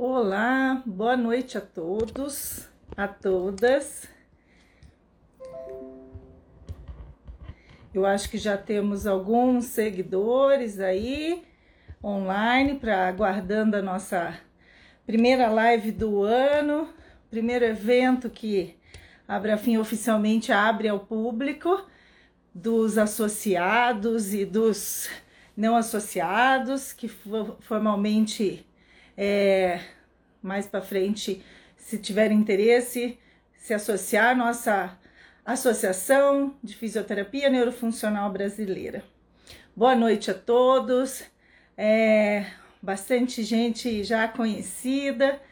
Olá, boa noite a todos, a todas. Eu acho que já temos alguns seguidores aí online para aguardando a nossa primeira live do ano, primeiro evento que a Abrafim oficialmente abre ao público dos associados e dos não associados que formalmente é, mais para frente, se tiver interesse, se associar à nossa Associação de Fisioterapia Neurofuncional Brasileira. Boa noite a todos. É, bastante gente já conhecida.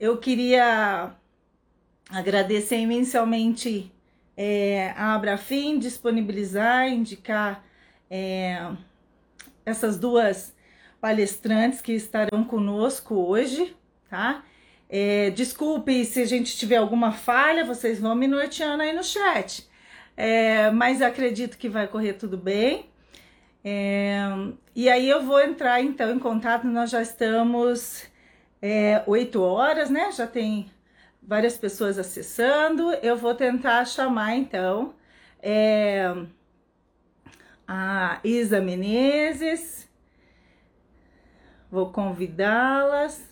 Eu queria agradecer imensamente é, a Abrafim disponibilizar, indicar é, essas duas palestrantes que estarão conosco hoje, tá? É, desculpe se a gente tiver alguma falha, vocês vão me norteando aí no chat. É, mas acredito que vai correr tudo bem. É, e aí eu vou entrar então em contato, nós já estamos é, 8 horas, né? Já tem várias pessoas acessando. Eu vou tentar chamar então é, a Isa Menezes. Vou convidá-las.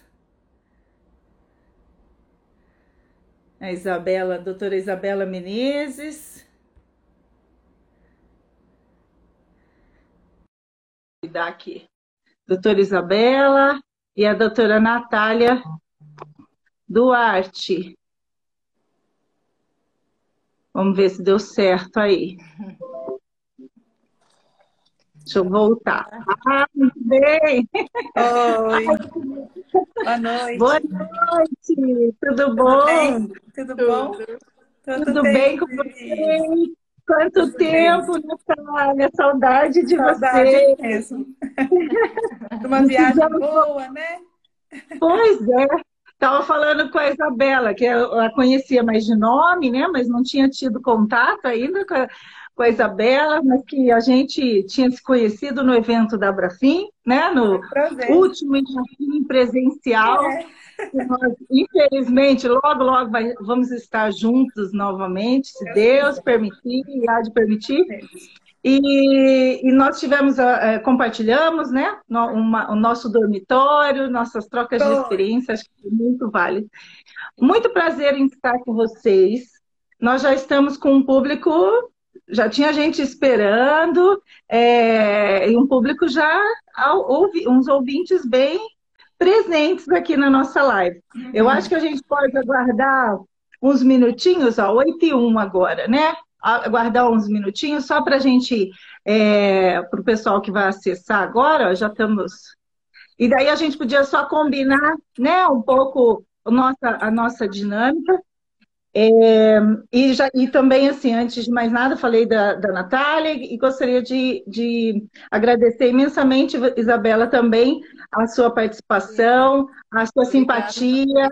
A Isabela, a doutora Isabela Menezes. Vou dar aqui. Doutora Isabela e a doutora Natália Duarte. Vamos ver se deu certo aí. Deixa eu voltar. Ah, muito bem. Oi. Boa noite. Boa noite. Tudo bom? Tudo, Tudo bom? Tudo, Tudo bem com você? Quanto Tudo tempo, bem. Natália? Saudade de Saudade você. mesmo. Uma viagem boa, né? Pois é. Estava falando com a Isabela, que eu a conhecia mais de nome, né? Mas não tinha tido contato ainda com a com a Isabela, mas que a gente tinha se conhecido no evento da Abrafim, né? No último Abrafim presencial. É. Nós, infelizmente, logo, logo vai, vamos estar juntos novamente, se Deus permitir e há de permitir. E, e nós tivemos, uh, compartilhamos, né, uma, o nosso dormitório, nossas trocas de experiências, acho que muito válido. Muito prazer em estar com vocês. Nós já estamos com um público já tinha gente esperando, é, e um público já, ouvi, uns ouvintes bem presentes aqui na nossa live. Uhum. Eu acho que a gente pode aguardar uns minutinhos, ó, 8 e 1 agora, né? Aguardar uns minutinhos só para a gente, é, para o pessoal que vai acessar agora, ó, já estamos. E daí a gente podia só combinar, né, um pouco a nossa, a nossa dinâmica. É, e, já, e também, assim, antes de mais nada, falei da, da Natália e gostaria de, de agradecer imensamente, Isabela, também a sua participação, a sua simpatia.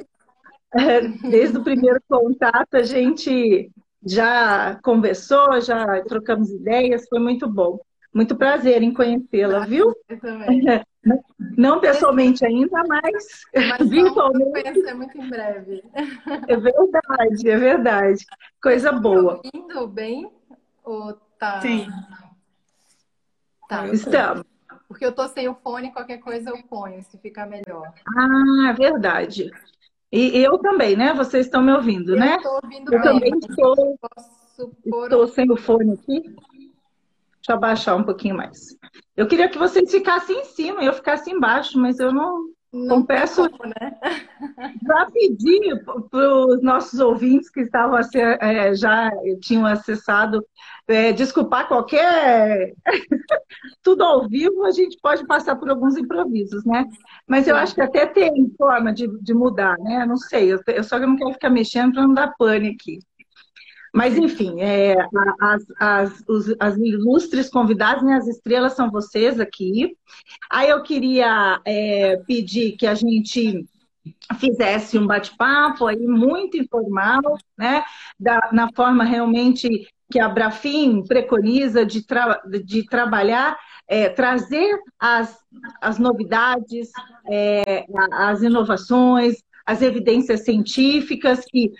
Desde o primeiro contato, a gente já conversou, já trocamos ideias, foi muito bom. Muito prazer em conhecê-la, viu? Eu também. Não pessoalmente ainda, mas, mas virtualmente. conhecer muito em breve. É verdade, é verdade. Coisa tá boa. Indo bem? Ou tá. Sim. Tá. Estamos. Porque eu tô sem o fone, qualquer coisa eu ponho, se ficar melhor. Ah, é verdade. E eu também, né? Vocês estão me ouvindo, eu né? Estou ouvindo eu bem. também estou, estou sem o fone aqui. Deixa eu abaixar um pouquinho mais. Eu queria que vocês ficassem em cima e eu ficasse embaixo, mas eu não, não confesso. Como, né? Já pedi para os nossos ouvintes que estavam é, já tinham acessado é, desculpar qualquer tudo ao vivo, a gente pode passar por alguns improvisos, né? Mas eu acho que até tem forma de, de mudar, né? Não sei, eu, eu só não quero ficar mexendo para não dar pane aqui. Mas, enfim, é, as, as, os, as ilustres convidadas, né, as estrelas são vocês aqui. Aí eu queria é, pedir que a gente fizesse um bate-papo aí muito informal, né? Da, na forma realmente que a Brafim preconiza de, tra de trabalhar, é, trazer as, as novidades, é, as inovações, as evidências científicas que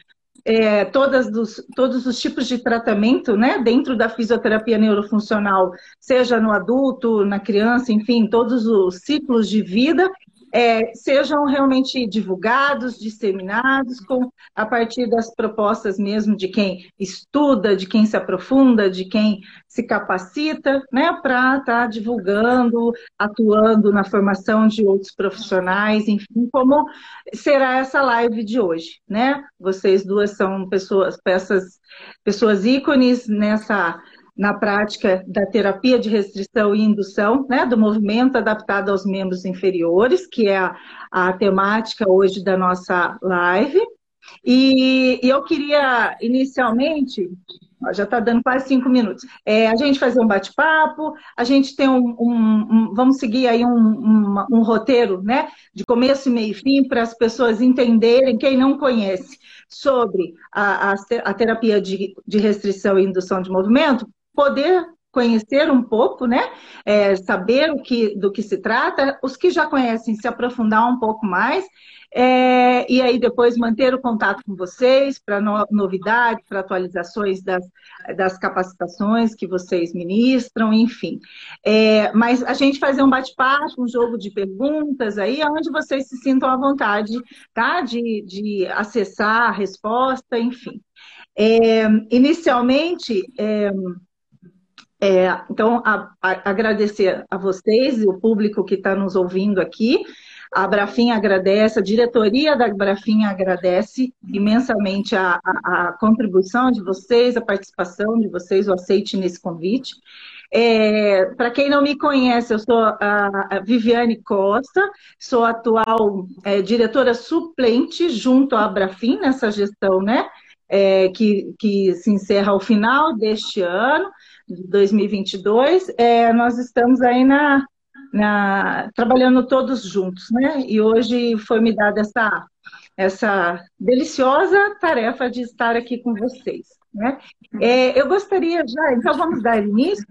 é, dos, todos os tipos de tratamento né, dentro da fisioterapia neurofuncional, seja no adulto, na criança, enfim, todos os ciclos de vida, é, sejam realmente divulgados, disseminados, com, a partir das propostas mesmo de quem estuda, de quem se aprofunda, de quem se capacita, né, para estar tá divulgando, atuando na formação de outros profissionais, enfim, como será essa live de hoje, né? Vocês duas são pessoas, peças, pessoas ícones nessa na prática da terapia de restrição e indução, né, do movimento adaptado aos membros inferiores, que é a, a temática hoje da nossa live. E, e eu queria, inicialmente, já está dando quase cinco minutos, é, a gente fazer um bate-papo, a gente tem um, um, um, vamos seguir aí um, um, roteiro, né, de começo, meio e fim, para as pessoas entenderem, quem não conhece, sobre a, a, a terapia de, de restrição e indução de movimento, poder conhecer um pouco, né? É, saber o que, do que se trata, os que já conhecem se aprofundar um pouco mais, é, e aí depois manter o contato com vocês para no, novidades, para atualizações das, das capacitações que vocês ministram, enfim. É, mas a gente fazer um bate-papo, um jogo de perguntas aí, onde vocês se sintam à vontade, tá? De, de acessar a resposta, enfim. É, inicialmente, é, então, a, a, agradecer a vocês e o público que está nos ouvindo aqui. A Brafim agradece, a diretoria da Brafim agradece imensamente a, a, a, contribuição de vocês, a participação de vocês, o aceite nesse convite. É, Para quem não me conhece, eu sou a, Viviane Costa, sou atual é, diretora suplente junto à Brafim nessa gestão, né? É, que, que se encerra ao final deste ano de 2022, é, nós estamos aí na, na, trabalhando todos juntos, né? E hoje foi me dada essa, essa deliciosa tarefa de estar aqui com vocês. Né? É, eu gostaria já, então vamos dar início,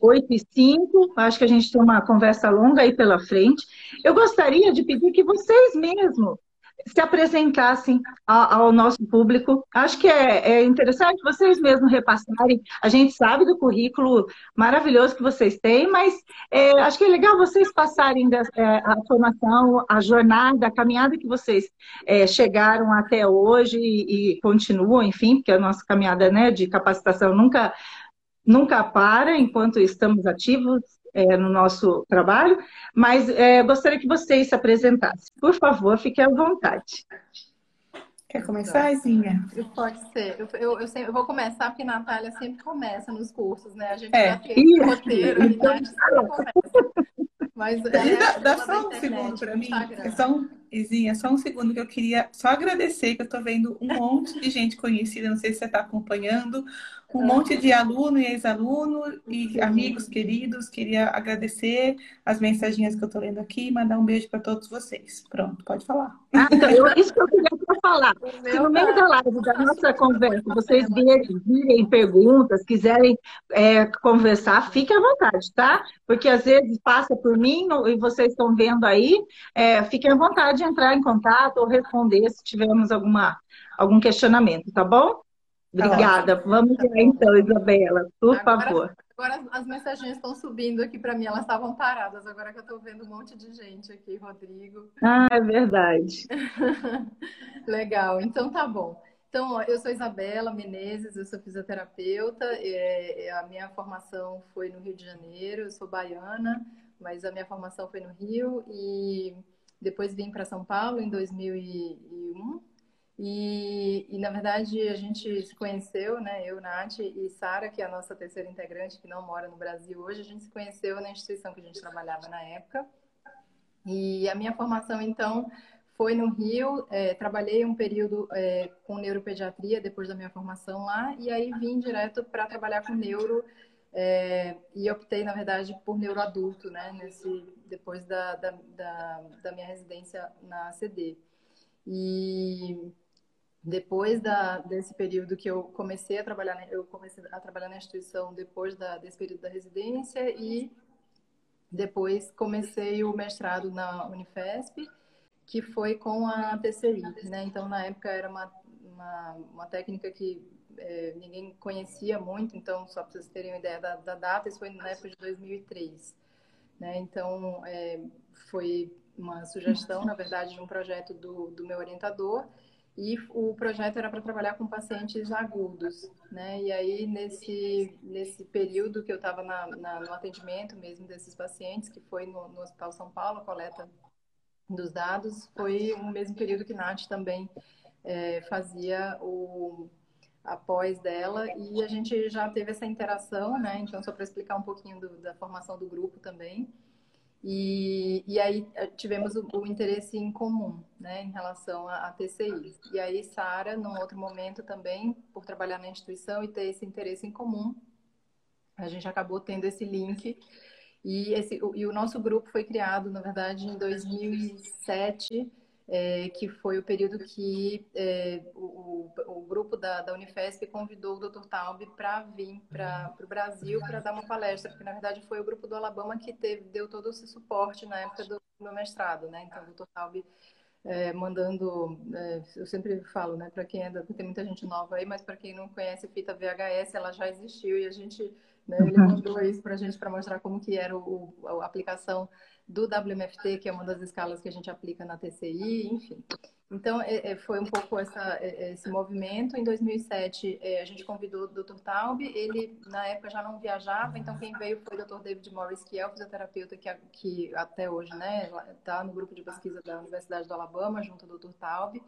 8 e 5, acho que a gente tem uma conversa longa aí pela frente. Eu gostaria de pedir que vocês mesmos se apresentassem ao, ao nosso público. Acho que é, é, interessante vocês mesmos repassarem. A gente sabe do currículo maravilhoso que vocês têm, mas é, acho que é legal vocês passarem da, é, a formação, a jornada, a caminhada que vocês é, chegaram até hoje e, e, continuam, enfim, porque a nossa caminhada né, de capacitação nunca, nunca para enquanto estamos ativos é, no nosso trabalho, mas é, gostaria que vocês se apresentassem. Por favor, fiquem à vontade. Quer começar, Zinha? Pode ser. Eu, eu, eu, sempre, eu, vou começar, porque a Natália sempre começa nos cursos, né? A gente é. já tem roteiro e então, sempre começa. Mas é, dá, dá só um segundo para mim. É só um, Izinha, só um segundo que eu queria só agradecer, que eu estou vendo um monte de gente conhecida, não sei se você está acompanhando, um monte de aluno e ex-aluno e amigos queridos. Queria agradecer as mensagens que eu estou lendo aqui e mandar um beijo para todos vocês. Pronto, pode falar. Ah, então, eu, isso que eu queria falar. Se no meio da live, da nossa conversa, vocês virem, virem perguntas, quiserem é, conversar, fiquem à vontade, tá? Porque às vezes passa por mim e vocês estão vendo aí, é, fiquem à vontade de entrar em contato ou responder se tivermos alguma, algum questionamento, tá bom? Obrigada. Tá Vamos lá então, Isabela, por agora, favor. Agora as mensagens estão subindo aqui para mim, elas estavam paradas, agora que eu estou vendo um monte de gente aqui, Rodrigo. Ah, é verdade. Legal, então tá bom. Então, eu sou Isabela Menezes, eu sou fisioterapeuta, é, é, a minha formação foi no Rio de Janeiro, eu sou baiana, mas a minha formação foi no Rio e depois vim para São Paulo em 2001 e, e, na verdade, a gente se conheceu, né? Eu, Nath e Sara, que é a nossa terceira integrante, que não mora no Brasil hoje, a gente se conheceu na instituição que a gente trabalhava na época. E a minha formação, então, foi no Rio. É, trabalhei um período é, com neuropediatria depois da minha formação lá, e aí vim direto para trabalhar com neuro. É, e optei, na verdade, por neuroadulto, né? Nesse, depois da, da, da, da minha residência na CD. E depois da, desse período que eu comecei a trabalhar, eu comecei a trabalhar na instituição depois da, desse período da residência e depois comecei o mestrado na Unifesp, que foi com a TCI, né? Então na época era uma uma, uma técnica que é, ninguém conhecia muito, então só para vocês terem uma ideia da, da, data, isso foi na época de 2003, né? Então é, foi uma sugestão, na verdade, de um projeto do, do meu orientador e o projeto era para trabalhar com pacientes agudos, né? E aí, nesse, nesse período que eu estava no atendimento mesmo desses pacientes, que foi no, no, Hospital São Paulo, a coleta dos dados, foi o mesmo período que Nath também é, fazia o após dela e a gente já teve essa interação, né? Então, só para explicar um pouquinho do, da formação do grupo também. E, e aí eh, tivemos o, o, interesse em comum, né, em relação à, TCI. E aí Sara, num outro momento também, por trabalhar na instituição e ter esse interesse em comum, a gente acabou tendo esse link. E, esse, e o nosso grupo foi criado, na verdade, em 2007, é, que foi o período que é, o, o, grupo da, da Unifesp convidou o Dr. Taub para vir para o Brasil para dar uma palestra, porque na verdade foi o grupo do Alabama que teve, deu todo esse suporte na época do meu mestrado, né? Então o Dr. Taub é, mandando, é, eu sempre falo, né, para quem ainda tem muita gente nova aí, mas para quem não conhece fita VHS, ela já existiu e a gente, né, ele uhum. mandou isso para a gente para mostrar como que era o, a aplicação do WMFT, que é uma das escalas que a gente aplica na TCI, enfim. Então, é, é, foi um pouco essa, é, esse movimento. Em 2007, a gente convidou o Dr. Taub. Ele, na época, já não viajava, então quem veio foi o Dr. David Morris, que é o fisioterapeuta que, que até hoje né, está no grupo de pesquisa da Universidade do Alabama, junto ao Dr. Taub.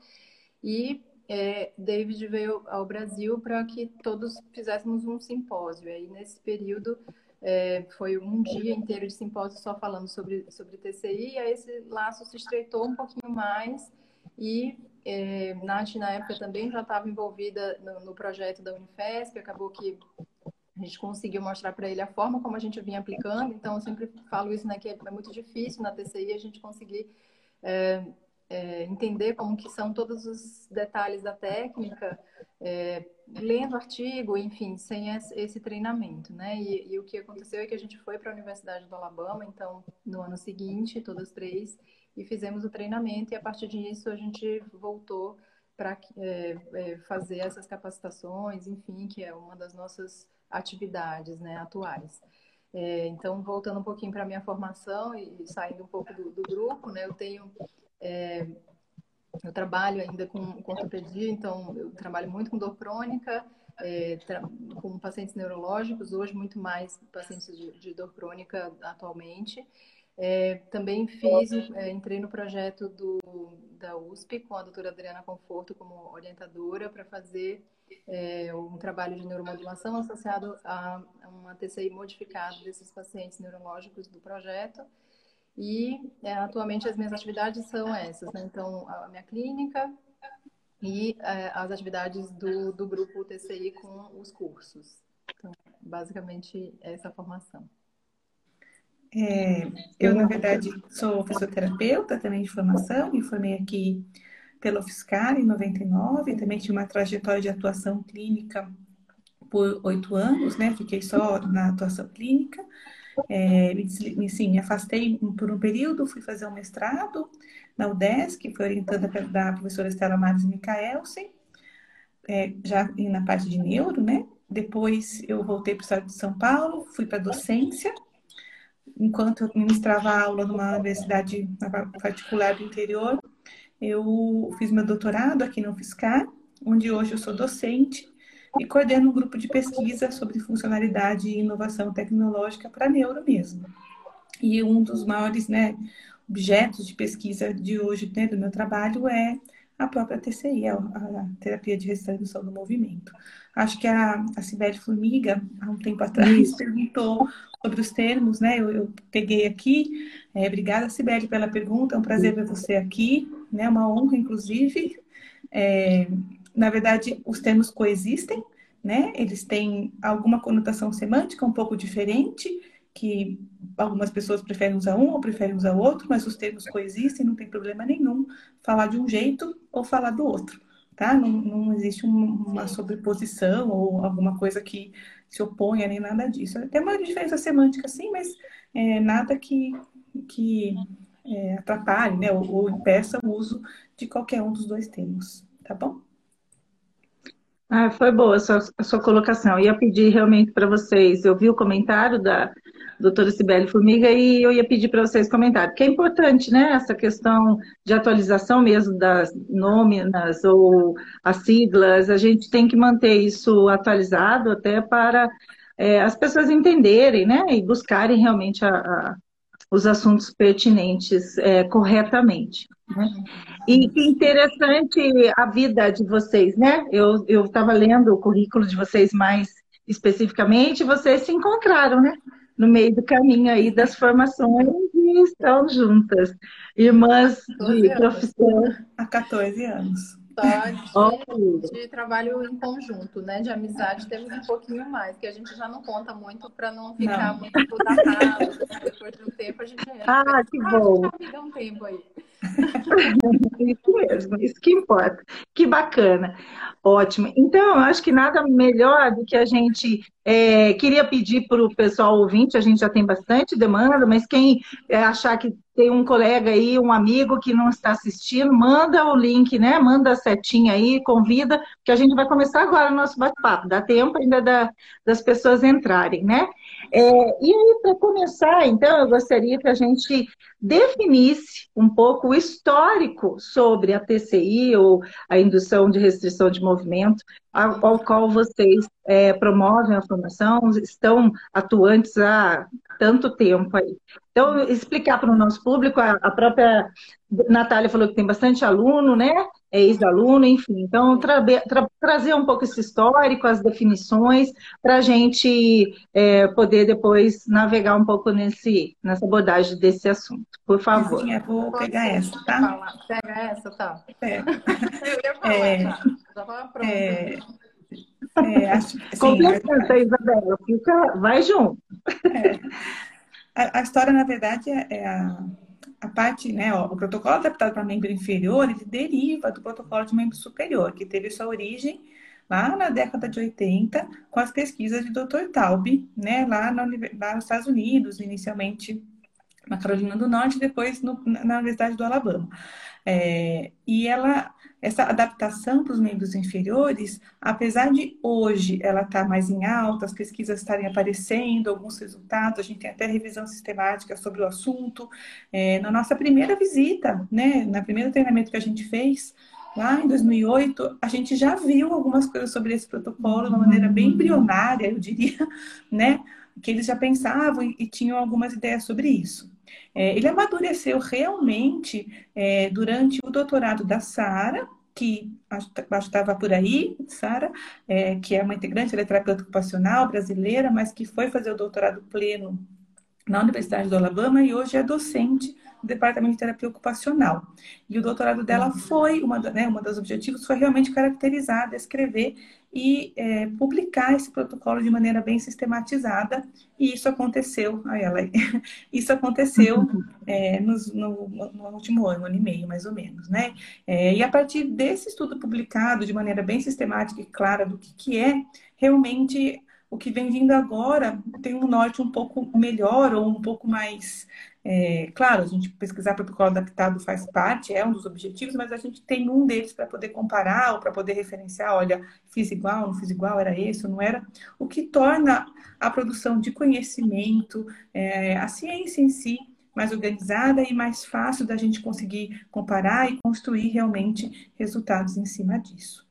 E é, David veio ao Brasil para que todos fizéssemos um simpósio. E aí, nesse período, é, foi um dia inteiro de simpósio só falando sobre, sobre TCI, aí esse laço se estreitou um pouquinho mais e é, Nath, na época, também já estava envolvida no, no, projeto da Unifesp, acabou que a gente conseguiu mostrar para ele a forma como a gente vinha aplicando, então eu sempre falo isso, né, que é, é muito difícil na TCI a gente conseguir é, é, entender como que são todos os detalhes da técnica, é, lendo artigo, enfim, sem esse treinamento, né? E, e, o que aconteceu é que a gente foi para a Universidade do Alabama, então, no ano seguinte, todas três, e fizemos o treinamento, e a partir disso a gente voltou para é, é, fazer essas capacitações, enfim, que é uma das nossas atividades né, atuais. É, então, voltando um pouquinho para a minha formação e saindo um pouco do, do grupo, né, eu tenho é, eu trabalho ainda com, com ortopedia, então eu trabalho muito com dor crônica, é, com pacientes neurológicos, hoje muito mais pacientes de, de dor crônica atualmente. É, também fiz, é, entrei no projeto do, da USP com a doutora Adriana Conforto como orientadora para fazer é, um trabalho de neuromodulação associado a, uma TCI modificada desses pacientes neurológicos do projeto. E é, atualmente as minhas atividades são essas, né? Então, a minha clínica e é, as atividades do, do grupo TCI com os cursos. Então, basicamente, essa é formação. É, eu, na verdade, sou fisioterapeuta também de formação, me formei aqui pela UFSCar em 99, também tive uma trajetória de atuação clínica por oito anos, né? Fiquei só na atuação clínica. É, me, sim, me afastei por um período, fui fazer um mestrado na UDESC, foi orientada da professora Estela Mares Micaelsen, é, já na parte de neuro, né? Depois eu voltei para o estado de São Paulo, fui para docência, enquanto eu ministrava aula numa universidade particular do interior, eu fiz meu doutorado aqui no UFSCar, onde hoje eu sou docente e coordeno um grupo de pesquisa sobre funcionalidade e inovação tecnológica para neuro mesmo. E um dos maiores né, objetos de pesquisa de hoje né, do meu trabalho é a própria TCI, a, a terapia de restauração do movimento. Acho que a, a Sibeli Formiga, há um tempo atrás, perguntou sobre os termos, né? Eu, eu peguei aqui. É, obrigada, Sibeli, pela pergunta. É um prazer ver você aqui, né? Uma honra, inclusive. É, na verdade, os termos coexistem, né? Eles têm alguma conotação semântica um pouco diferente, que algumas pessoas preferem usar um ou preferem usar outro, mas os termos coexistem, não tem problema nenhum falar de um jeito ou falar do outro, tá? Não, não existe uma sobreposição ou alguma coisa que se oponha nem nada disso. Tem uma diferença semântica, sim, mas é, nada que, que é, atrapalhe, né? Ou, ou impeça o uso de qualquer um dos dois termos, tá bom? Ah, foi boa a sua, a sua colocação. Eu ia pedir realmente para vocês, eu vi o comentário da doutora Sibeli Formiga e eu ia pedir para vocês comentarem, porque é importante, né, essa questão de atualização mesmo das nôminas ou as siglas, a gente tem que manter isso atualizado até para é, as pessoas entenderem, né, e buscarem realmente a, a, os assuntos pertinentes é, corretamente. Né? E que interessante a vida de vocês, né? Eu estava lendo o currículo de vocês mais especificamente, vocês se encontraram, né? No meio do caminho aí das formações e estão juntas. Irmãs de profissão. Há 14 anos. Só de, de, trabalho em conjunto, né? De amizade temos um pouquinho mais, que a gente já não conta muito para não ficar não. muito datado. Depois de um tempo a gente. Ah, que bom! Ah, um tempo aí. isso mesmo, isso que importa. Que bacana. Ótimo. Então, eu acho que nada melhor do que a gente é, queria pedir para o pessoal ouvinte, a gente já tem bastante demanda, mas quem é, achar que tem um colega aí, um amigo que não está assistindo, manda o link, né? Manda a setinha aí, convida, que a gente vai começar agora o nosso bate-papo. Dá tempo ainda da, das pessoas entrarem, né? É, e aí, para começar, então, eu gostaria que a gente definisse um pouco o histórico sobre a TCI, ou a indução de restrição de movimento, ao, ao qual vocês é, promovem a formação, estão atuantes há tanto tempo aí. Então, explicar para o nosso público, a, a própria Natália falou que tem bastante aluno, né? É ex-aluno, enfim. Então, tra tra trazer um pouco esse histórico, as definições, para a gente é, poder depois navegar um pouco nesse, nessa abordagem desse assunto. Por favor. Sim, eu vou pegar essa, tá? Pega essa, tá? Pega. Eu ia falar, é, tá? Já pronta. É, é, acho, assim, Complementa, Isabela, fica, vai junto. É. A, a, história, na verdade, é, é a, a parte, né, ó, o protocolo adaptado para membro inferior, ele deriva do protocolo de membro superior, que teve sua origem lá na década de 80, com as pesquisas de Dr. Taub, né, lá, lá nos Estados Unidos, inicialmente na Carolina do Norte, depois no, na Universidade do Alabama. É, e ela essa adaptação para os membros inferiores, apesar de hoje ela estar tá mais em alta, as pesquisas estarem aparecendo, alguns resultados, a gente tem até revisão sistemática sobre o assunto. É, na nossa primeira visita, né, na primeiro treinamento que a gente fez, lá em 2008, a gente já viu algumas coisas sobre esse protocolo de uma maneira bem embrionária, eu diria, né, que eles já pensavam e, e tinham algumas ideias sobre isso. É, ele amadureceu realmente é, durante o doutorado da Sara, que estava por aí, Sara, é, que é uma integrante, ela é terapeuta ocupacional brasileira, mas que foi fazer o doutorado pleno na Universidade do Alabama e hoje é docente do Departamento de Terapia Ocupacional. E o doutorado dela uhum. foi, uma, né, uma dos objetivos foi realmente caracterizar, descrever e é, publicar esse protocolo de maneira bem sistematizada. E isso aconteceu, a ela, isso aconteceu é, nos, no, no, último ano, ano e meio, mais ou menos, né? É, e a partir desse estudo publicado de maneira bem sistemática e clara do que, que é, realmente o que vem vindo agora tem um norte um pouco melhor ou um pouco mais é, claro, a gente pesquisar protocolo adaptado faz parte, é um dos objetivos, mas a gente tem um deles para poder comparar ou para poder referenciar, olha, fiz igual, não fiz igual, era esse ou não era, o que torna a produção de conhecimento, é, a ciência em si, mais organizada e mais fácil da gente conseguir comparar e construir realmente resultados em cima disso.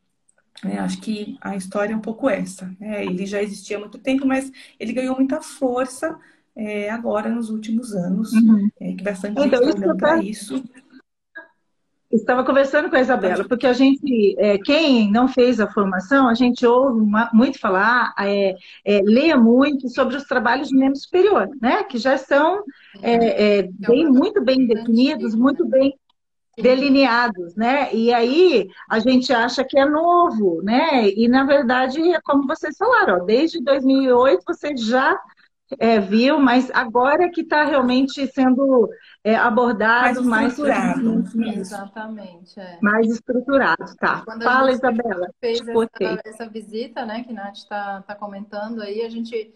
É, acho que a história é um pouco essa. Né? Ele já existia há muito tempo, mas ele ganhou muita força é, agora nos últimos anos, uhum. é, que bastante então, gente está para isso. Estava conversando com a Isabela, porque a gente, é, quem não fez a formação, a gente ouve uma, muito falar, é, é, lê muito sobre os trabalhos de membro superior, né? Que já são é, é, bem, muito bem definidos, muito bem delineados, né? E aí a gente acha que é novo, né? E na verdade é como vocês falaram, ó, desde 2008 vocês já é, viu, mas agora que está realmente sendo é, abordado mais estruturado. Mais, Exatamente. É. Mais estruturado, tá. Quando Fala, Isabela. Fez essa, essa, visita, né, que a Nath está tá comentando aí, a gente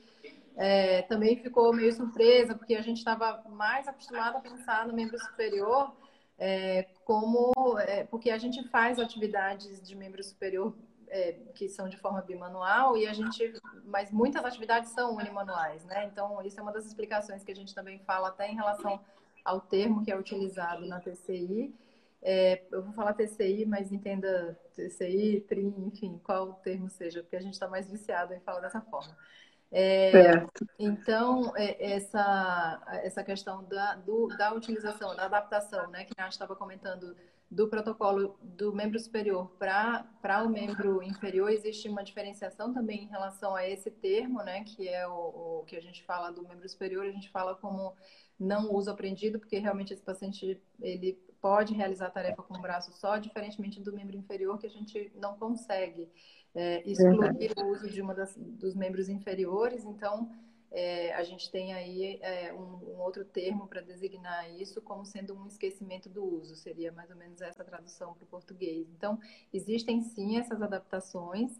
é, também ficou meio surpresa, porque a gente estava mais acostumado a pensar no membro superior é, como. É, porque a gente faz atividades de membro superior é, que são de forma bimanual e a gente, mas muitas atividades são unimanuais, né? Então isso é uma das explicações que a gente também fala até em relação ao termo que é utilizado na TCI. É, eu vou falar TCI, mas entenda TCI, TRIM, enfim, qual o termo seja, porque a gente está mais viciado em falar dessa forma. Então, é, essa, essa questão da, do, da utilização, da adaptação, né, que a gente estava comentando do protocolo do membro superior para o membro inferior, existe uma diferenciação também em relação a esse termo, né, que é o, o que a gente fala do membro superior, a gente fala como não uso aprendido, porque realmente esse paciente ele pode realizar a tarefa com o braço só, diferentemente do membro inferior, que a gente não consegue é, excluir o uso de uma das, dos membros inferiores. Então, é, a gente tem aí é, um, um, outro termo para designar isso como sendo um esquecimento do uso. Seria mais ou menos essa tradução para o português. Então, existem sim essas adaptações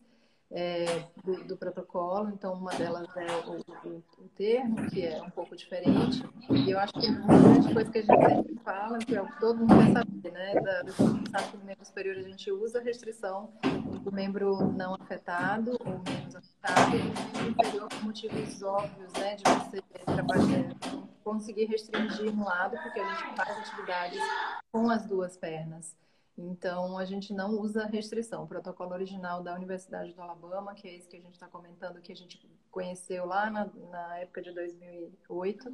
é, do, do, protocolo, então uma delas é o, o, o, termo, que é um pouco diferente, e eu acho que uma grande coisa que a gente sempre fala, que é o que todo mundo quer saber, né, da, do sabe que no membro superior a gente usa a restrição do membro não afetado ou menos afetado, e o membro inferior por motivos óbvios, né, de você trabalhar, conseguir restringir um lado, porque a gente faz atividades com as duas pernas. Então, a gente não usa restrição. O protocolo original da Universidade do Alabama, que é esse que a gente está comentando, que a gente conheceu lá na, na época de 2008,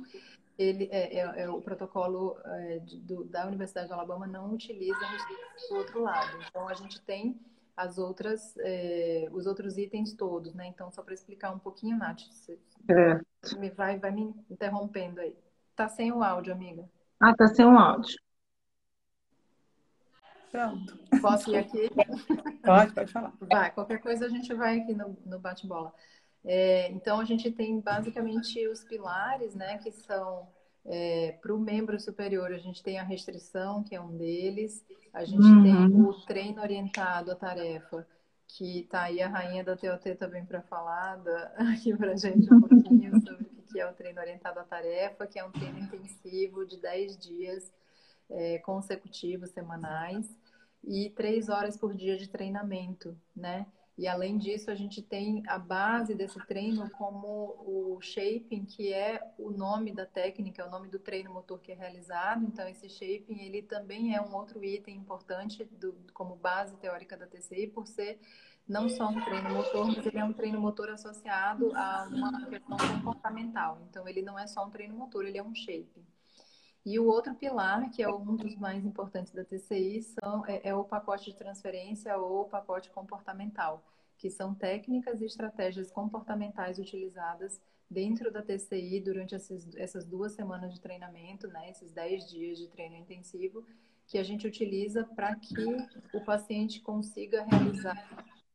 ele é, é, é o protocolo é, do, da Universidade do Alabama não utiliza restrição do outro lado. Então, a gente tem as outras, é, os outros itens todos, né? Então, só para explicar um pouquinho, Nath, você é. me vai, vai me interrompendo aí. Tá sem o áudio, amiga. Ah, tá sem o áudio. Pronto. Posso ir aqui? Pode, pode falar. Vai, qualquer coisa a gente vai aqui no, no bate-bola. É, então, a gente tem basicamente os pilares, né, que são é, para o membro superior, a gente tem a restrição, que é um deles, a gente uhum. tem o treino orientado à tarefa, que está aí a rainha da TOT também para falar da, aqui para a gente um pouquinho sobre o que é o treino orientado à tarefa, que é um treino intensivo de 10 dias é, consecutivos, semanais, e três horas por dia de treinamento, né? E além disso, a gente tem a base desse treino como o shaping, que é o nome da técnica, é o nome do treino motor que é realizado. Então, esse shaping, ele também é um outro item importante do, como base teórica da TCI, por ser não só um treino motor, mas ele é um treino motor associado a uma questão comportamental. Então, ele não é só um treino motor, ele é um shaping. E o outro pilar, que é um dos mais importantes da TCI, são, é, é o pacote de transferência ou pacote comportamental, que são técnicas e estratégias comportamentais utilizadas dentro da TCI durante esses, essas duas semanas de treinamento, né, esses 10 dias de treino intensivo, que a gente utiliza para que o paciente consiga realizar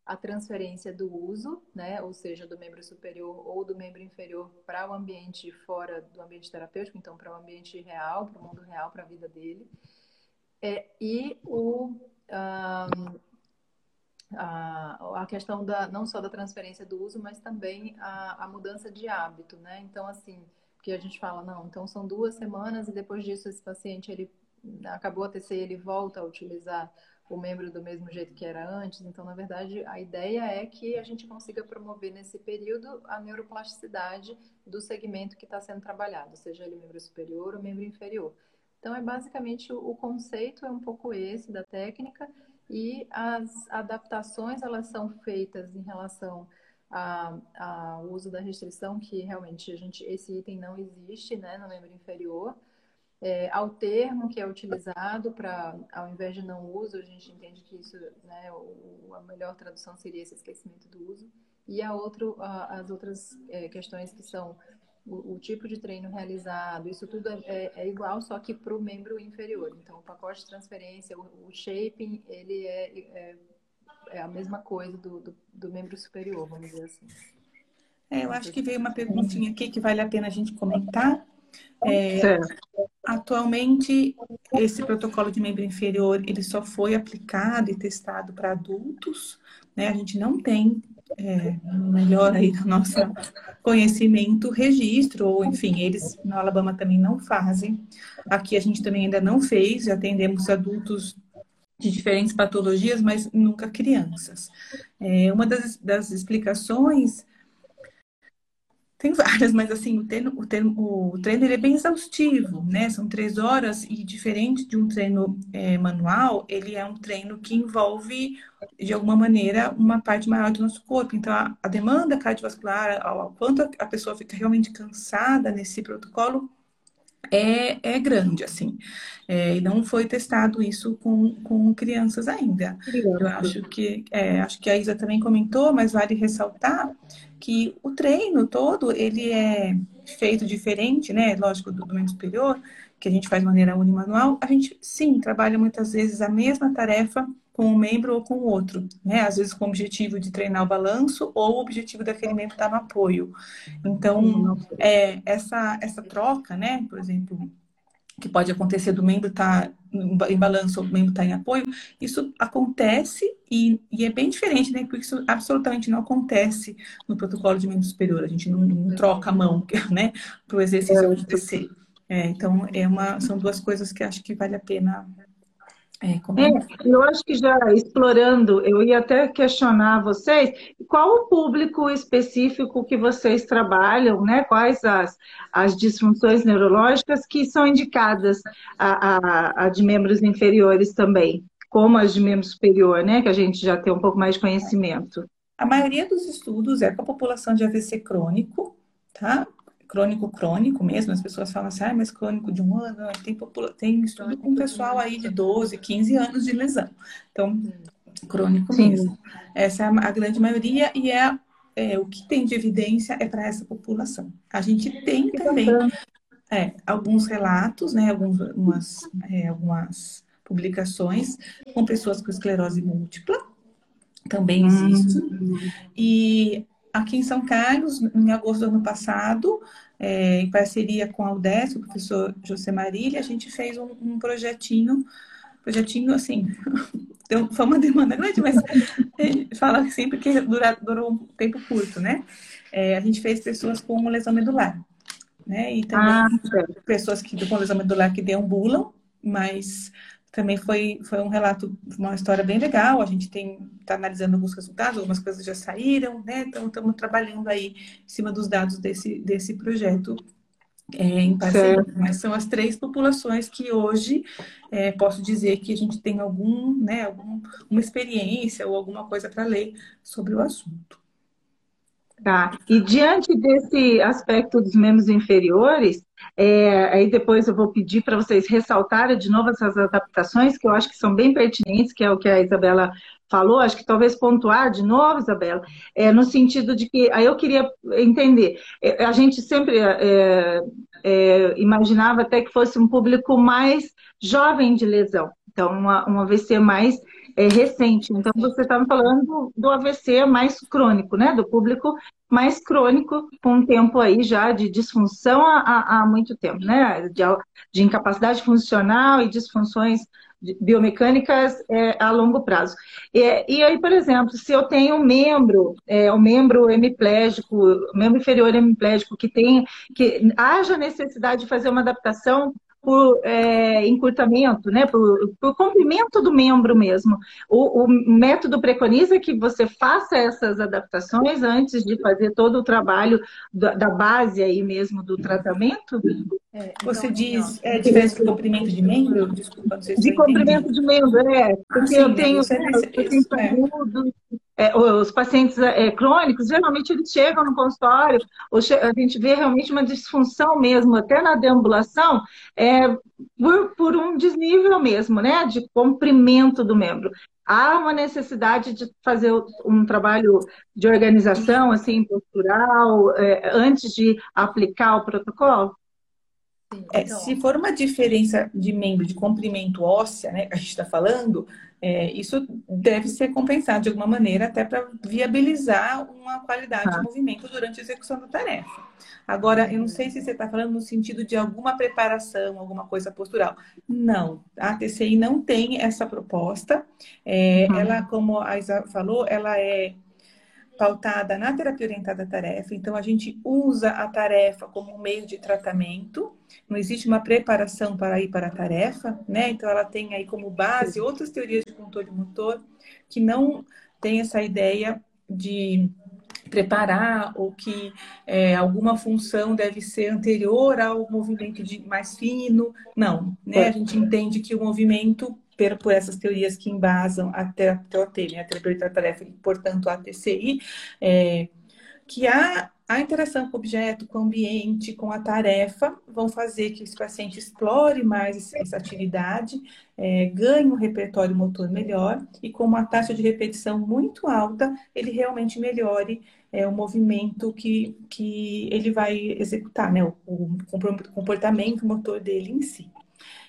a transferência do uso, né, ou seja, do membro superior ou do membro inferior para o ambiente fora do ambiente terapêutico, então para o ambiente real, para o mundo real, para a vida dele. É, e o, um, a, a questão da, não só da transferência do uso, mas também a, a mudança de hábito, né? Então, assim, que a gente fala, não, então são duas semanas e depois disso esse paciente, ele acabou a TCI, ele volta a utilizar o membro do mesmo jeito que era antes. Então, na verdade, a ideia é que a gente consiga promover nesse período a neuroplasticidade do segmento que está sendo trabalhado, seja ele membro superior ou membro inferior. Então, é basicamente o conceito é um pouco esse da técnica e as adaptações elas são feitas em relação ao uso da restrição, que realmente a gente esse item não existe, né, no membro inferior é, ao termo que é utilizado para, ao invés de não uso, a gente entende que isso, né, o, a melhor tradução seria esse esquecimento do uso. E a outro, a, as outras é, questões que são o, o, tipo de treino realizado, isso tudo é, é, é igual, só que para o membro inferior. Então, o pacote de transferência, o, o shaping, ele é, é, é, a mesma coisa do, do, do membro superior, vamos dizer assim. É, eu acho que veio uma perguntinha aqui que vale a pena a gente comentar. É, atualmente, esse protocolo de membro inferior, ele só foi aplicado e testado para adultos, né? A gente não tem, é, melhor aí no nosso conhecimento, registro, ou enfim, eles no Alabama também não fazem. Aqui a gente também ainda não fez, atendemos adultos de diferentes patologias, mas nunca crianças. É, uma das, das explicações tem várias, mas assim, o treino, o treino, o treino ele é bem exaustivo, né? São três horas e diferente de um treino é, manual, ele é um treino que envolve, de alguma maneira, uma parte maior do nosso corpo. Então, a, a demanda cardiovascular, ao, quanto a, a pessoa fica realmente cansada nesse protocolo, é, é grande, assim. É, e não foi testado isso com, com crianças ainda. Eu acho que, é, acho que a Isa também comentou, mas vale ressaltar que o treino todo, ele é feito diferente, né? Lógico, do, do superior, que a gente faz de maneira unimanual, a gente, sim, trabalha muitas vezes a mesma tarefa com um membro ou com o outro, né? Às vezes com o objetivo de treinar o balanço ou o objetivo daquele membro estar no apoio. Então, é, essa, essa troca, né? Por exemplo, que pode acontecer do membro estar em balanço ou o membro estar em apoio, isso acontece e, e, é bem diferente, né? Porque isso absolutamente não acontece no protocolo de membro superior. A gente não, não troca a mão, né? Para o exercício acontecer. É, então, é uma, são duas coisas que acho que vale a pena é, é, eu acho que já explorando, eu ia até questionar vocês, qual o público específico que vocês trabalham, né? Quais as, as disfunções neurológicas que são indicadas a, a, a de membros inferiores também, como as de membro superior, né? Que a gente já tem um pouco mais de conhecimento. A maioria dos estudos é com a população de AVC crônico, tá? Crônico crônico mesmo, as pessoas falam assim, ah, mas crônico de um ano, tem, tem estudo com pessoal aí de 12, 15 anos de lesão. Então, crônico Sim. mesmo. Essa é a grande maioria e é, é o que tem de evidência é para essa população. A gente tem também é, alguns relatos, né, algumas, é, algumas publicações com pessoas com esclerose múltipla, também existe. Hum. E aqui em São Carlos, em agosto do ano passado, é, em parceria com a UDESC, o professor José Marília, a gente fez um, um projetinho, projetinho assim, deu, foi uma demanda grande, mas fala sempre que dura, durou um tempo curto, né? É, a gente fez pessoas com lesão medular, né? E também ah, pessoas que com lesão medular que deambulam, mas também foi, foi um relato, uma história bem legal. A gente tem está analisando alguns resultados, algumas coisas já saíram, né? Então estamos trabalhando aí em cima dos dados desse, desse projeto é, em parceria. Certo. Mas são as três populações que hoje é, posso dizer que a gente tem algum, né, algum, uma experiência ou alguma coisa para ler sobre o assunto. Tá. E diante desse aspecto dos membros inferiores, é, aí depois eu vou pedir para vocês ressaltarem de novo essas adaptações, que eu acho que são bem pertinentes, que é o que a Isabela falou, acho que talvez pontuar de novo, Isabela, é, no sentido de que, aí eu queria entender, é, a gente sempre é, é imaginava até que fosse um público mais jovem de lesão, então uma, um AVC mais é, recente. Então, você estava falando do AVC mais crônico, né? Do público mais crônico, com um tempo aí já de disfunção há, há muito tempo, né? De, de, incapacidade funcional e disfunções biomecânicas é, a longo prazo. E, e, aí, por exemplo, se eu tenho um membro, é, um membro hemiplégico, membro inferior hemiplégico que tem, que haja necessidade de fazer uma adaptação por é, encurtamento, né, por, por, comprimento do membro mesmo. O, o, método preconiza que você faça essas adaptações antes de fazer todo o trabalho da, da base aí mesmo do tratamento. É, então, você diz é, diferença de comprimento de membro? Desculpa, não sei se De comprimento de membro, é. Porque ah, sim, eu tenho, é, eu tenho é. É, os pacientes é, crônicos, geralmente eles chegam no consultório, a gente vê realmente uma disfunção mesmo, até na deambulação, é, por, por um desnível mesmo, né? De comprimento do membro há uma necessidade de fazer um trabalho de organização, assim, postural, é, antes de aplicar o protocolo? Sim, é, então... Se for uma diferença de membro de comprimento óssea, né, que a gente está falando, é, isso deve ser compensado de alguma maneira, até para viabilizar uma qualidade ah. de movimento durante a execução da tarefa. Agora, eu não sei se você está falando no sentido de alguma preparação, alguma coisa postural. Não, a TCI não tem essa proposta. É, uhum. Ela, como a Isa falou, ela é pautada na terapia orientada à tarefa. Então, a gente usa a tarefa como um meio de tratamento. Não existe uma preparação para ir para a tarefa, né? Então, ela tem aí como base outras teorias de controle motor que não tem essa ideia de preparar ou que é, alguma função deve ser anterior ao movimento de mais fino. Não, né? A gente entende que o movimento por, por essas teorias que embasam a terapia, né, a terapia tarefa e, portanto, a TCI, é, que a, a interação com o objeto, com o ambiente, com a tarefa, vão fazer que esse paciente explore mais essa atividade, é, ganhe um repertório motor melhor e com uma taxa de repetição muito alta, ele realmente melhore é, o movimento que, que ele vai executar, né, o, o comportamento motor dele em si.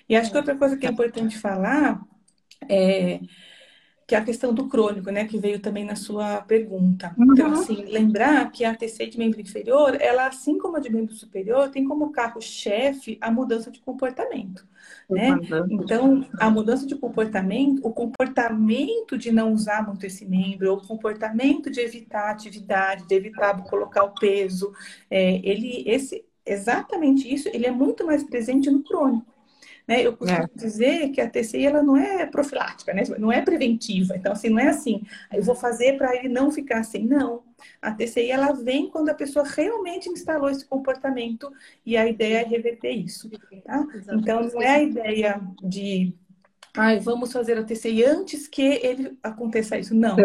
E acho que outra coisa que é importante falar é que é a questão do crônico, né, que veio também na sua pergunta. Uhum. Então, assim, lembrar que a TC de membro inferior, ela, assim como a de membro superior, tem como carro-chefe a mudança de comportamento, né? Então, a mudança de comportamento, o comportamento de não usar muito esse membro, o comportamento de evitar a atividade, de evitar colocar o peso, é, ele, esse, exatamente isso, ele é muito mais presente no crônico. Né? Eu costumo é. dizer que a TCI ela não é profilática, né? não é preventiva. Então, assim, não é assim, eu vou fazer para ele não ficar assim. Não. A TCI ela vem quando a pessoa realmente instalou esse comportamento e a ideia é reverter isso. Tá? Então, não é a ideia de ai, vamos fazer a TCI antes que ele aconteça isso. Não.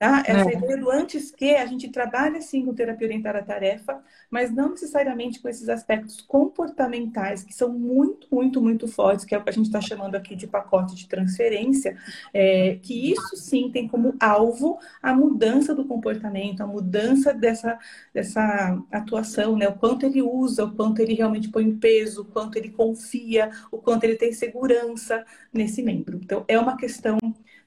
Tá? Essa é. ideia do antes que a gente trabalha sim com terapia orientada à tarefa, mas não necessariamente com esses aspectos comportamentais que são muito, muito, muito fortes, que é o que a gente está chamando aqui de pacote de transferência, é, que isso sim tem como alvo a mudança do comportamento, a mudança dessa, dessa atuação, né? O quanto ele usa, o quanto ele realmente põe peso, o quanto ele confia, o quanto ele tem segurança nesse membro. Então, é uma questão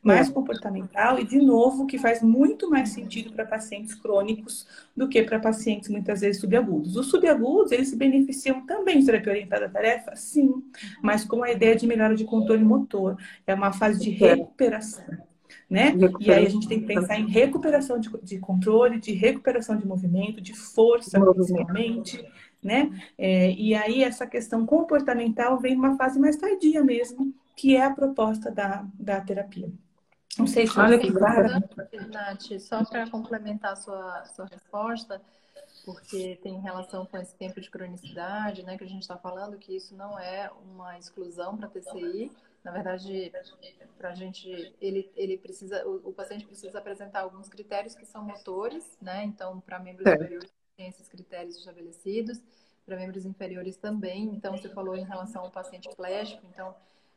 mais comportamental e, de novo, que faz muito mais sentido para pacientes crônicos do que para pacientes, muitas vezes, subagudos. Os subagudos, eles se beneficiam também de terapia orientada à tarefa? Sim, mas com a ideia de melhora de controle motor. É uma fase de recuperação. Né? E aí a gente tem que pensar em recuperação de, de controle, de recuperação de movimento, de força, principalmente, né? É, e aí essa questão comportamental vem numa fase mais tardia mesmo, que é a proposta da, da terapia. Não sei se Olha que. Nath, só para complementar a sua, sua resposta, porque tem relação com esse tempo de cronicidade, né, que a gente está falando, que isso não é uma exclusão para TCI. Na verdade, para a gente, ele, ele precisa, o, o, paciente precisa apresentar alguns critérios que são motores, né? Então, para membros é. superiores tem esses critérios estabelecidos, para membros inferiores também. Então, você falou em relação ao paciente plégico, então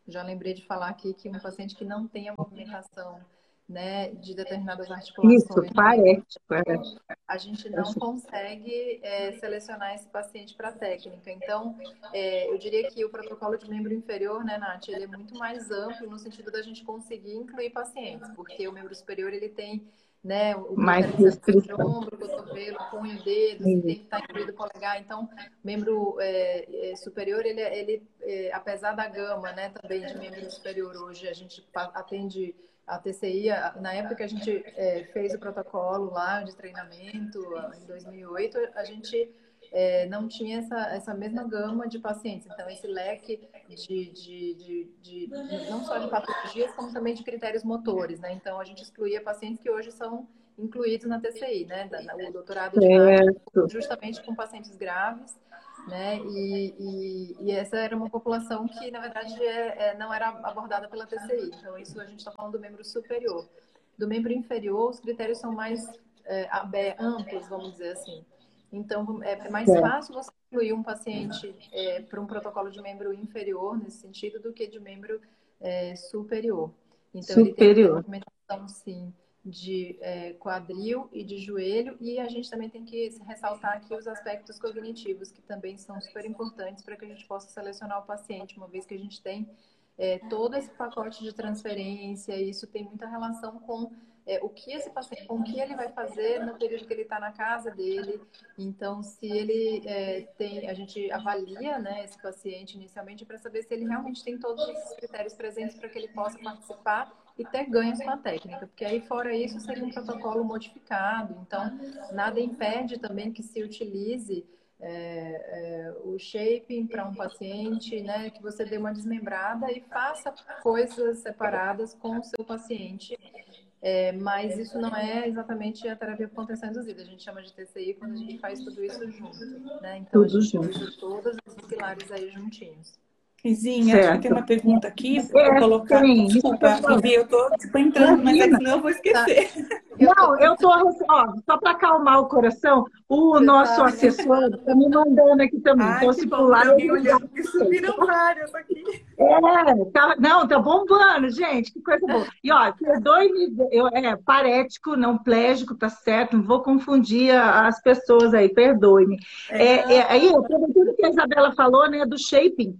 já lembrei de falar aqui que um paciente que não tem a movimentação né, de determinadas articulações. Isso, parece, parece. A gente não consegue é, selecionar esse paciente para técnica. Então, é, eu diria que o protocolo de membro inferior, né, Nath, ele é muito mais amplo no sentido da gente conseguir incluir pacientes, porque o membro superior ele tem né? O mais restrição. ombro, cotovelo, punho, dedo, tem que estar incluído o polegar. Então, membro é, é, superior, ele, ele é, apesar da gama, né, também de membro superior hoje, a gente atende a TCI, na época que a gente é, fez o protocolo lá de treinamento, em 2008, a gente é, não tinha essa, essa mesma gama de pacientes. Então, esse leque de, de, de, de, não só de patologias, como também de critérios motores, né? Então, a gente excluía pacientes que hoje são incluídos na TCI, né? O doutorado de justamente com pacientes graves, né? E, e, e, essa era uma população que, na verdade, é, é, não era abordada pela TCI. Então, isso a gente está falando do membro superior. Do membro inferior, os critérios são mais é, amplos, vamos dizer assim. Então, é mais é. fácil você incluir um paciente é, para um protocolo de membro inferior, nesse sentido, do que de membro é, superior. Então, superior. ele tem uma sim, de é, quadril e de joelho, e a gente também tem que ressaltar aqui os aspectos cognitivos, que também são super importantes para que a gente possa selecionar o paciente, uma vez que a gente tem é, todo esse pacote de transferência, isso tem muita relação com é, o que esse paciente, com que ele vai fazer no período que ele está na casa dele. Então, se ele é, tem, a gente avalia né, esse paciente inicialmente para saber se ele realmente tem todos esses critérios presentes para que ele possa participar e ter ganhos com a técnica, porque aí fora isso seria um protocolo modificado. Então, nada impede também que se utilize é, é, o shaping para um paciente, né, que você dê uma desmembrada e faça coisas separadas com o seu paciente é, mas isso não é exatamente a terapia por contenção induzida. A gente chama de TCI quando a gente faz tudo isso junto. Né? Então, tudo a gente junto. todos esses pilares aí juntinhos. Vizinha, acho que tem uma pergunta aqui para colocar. Sim, Desculpa, Vivi, eu estou tipo, entrando, mas é senão eu vou esquecer. Tá. Não, eu estou, só para acalmar o coração, o nosso assessor está me mandando aqui também. Ai, então, se pular. Eu olhando, que subiram várias aqui. É, tá, não, tá bombando, gente, que coisa boa. E ó, perdoe-me, eu, é parético, não plégico, tá certo, não vou confundir as pessoas aí, perdoe-me. É, é, é, aí, tudo que a Isabela falou, né, do shaping,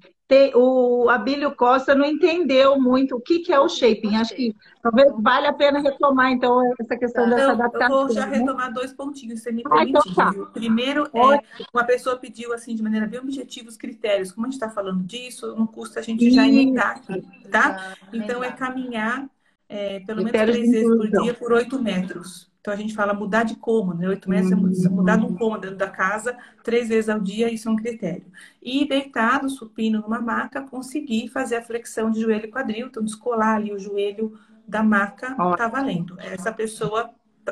o Abílio Costa não entendeu muito o que, que é o shaping. Acho que talvez vale a pena retomar, então, essa questão tá. dessa adaptação. Eu vou já né? retomar dois pontinhos, se me ah, então tá. Primeiro, é, uma pessoa pediu, assim, de maneira bem objetiva, os critérios. Como a gente está falando disso, não custa a gente já emendar aqui, tá? Então, é caminhar é, pelo menos três vezes por dia por oito metros. Então a gente fala mudar de cômodo, né? Oito metros é mudar de um cômodo dentro da casa três vezes ao dia, isso é um critério. E deitado, supino numa maca, conseguir fazer a flexão de joelho e quadril, então descolar ali o joelho da maca, tá valendo. Essa pessoa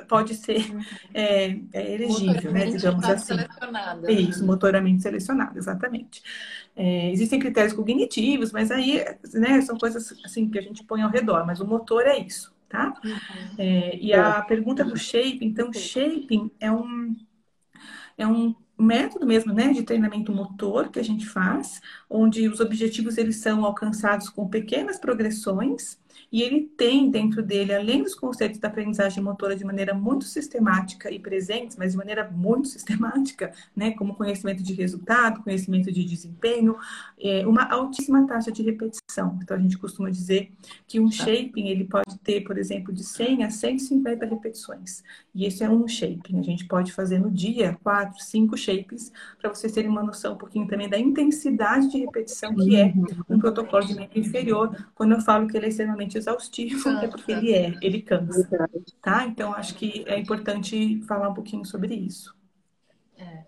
pode ser é, é elegível, né? Digamos assim. Selecionada. Isso, motoramente selecionada, exatamente. É, existem critérios cognitivos, mas aí né, são coisas assim que a gente põe ao redor, mas o motor é isso tá? Uhum. É, e a pergunta do shaping, então, shaping é um, é um método mesmo, né, de treinamento motor que a gente faz, onde os objetivos eles são alcançados com pequenas progressões e ele tem dentro dele, além dos conceitos da aprendizagem motora de maneira muito sistemática e presentes, mas de maneira muito sistemática, né, como conhecimento de resultado, conhecimento de desempenho, é, uma altíssima taxa de repetição. Então a gente costuma dizer que um shaping ele pode ter, por exemplo, de 100 a 150 repetições. E esse é um shaping. A gente pode fazer no dia quatro, cinco shapes para vocês terem uma noção um pouquinho também da intensidade de repetição que é um protocolo de membro inferior. Quando eu falo que ele é extremamente exaustivo, é porque ele é, ele cansa. Tá? Então, acho que é importante falar um pouquinho sobre isso. É.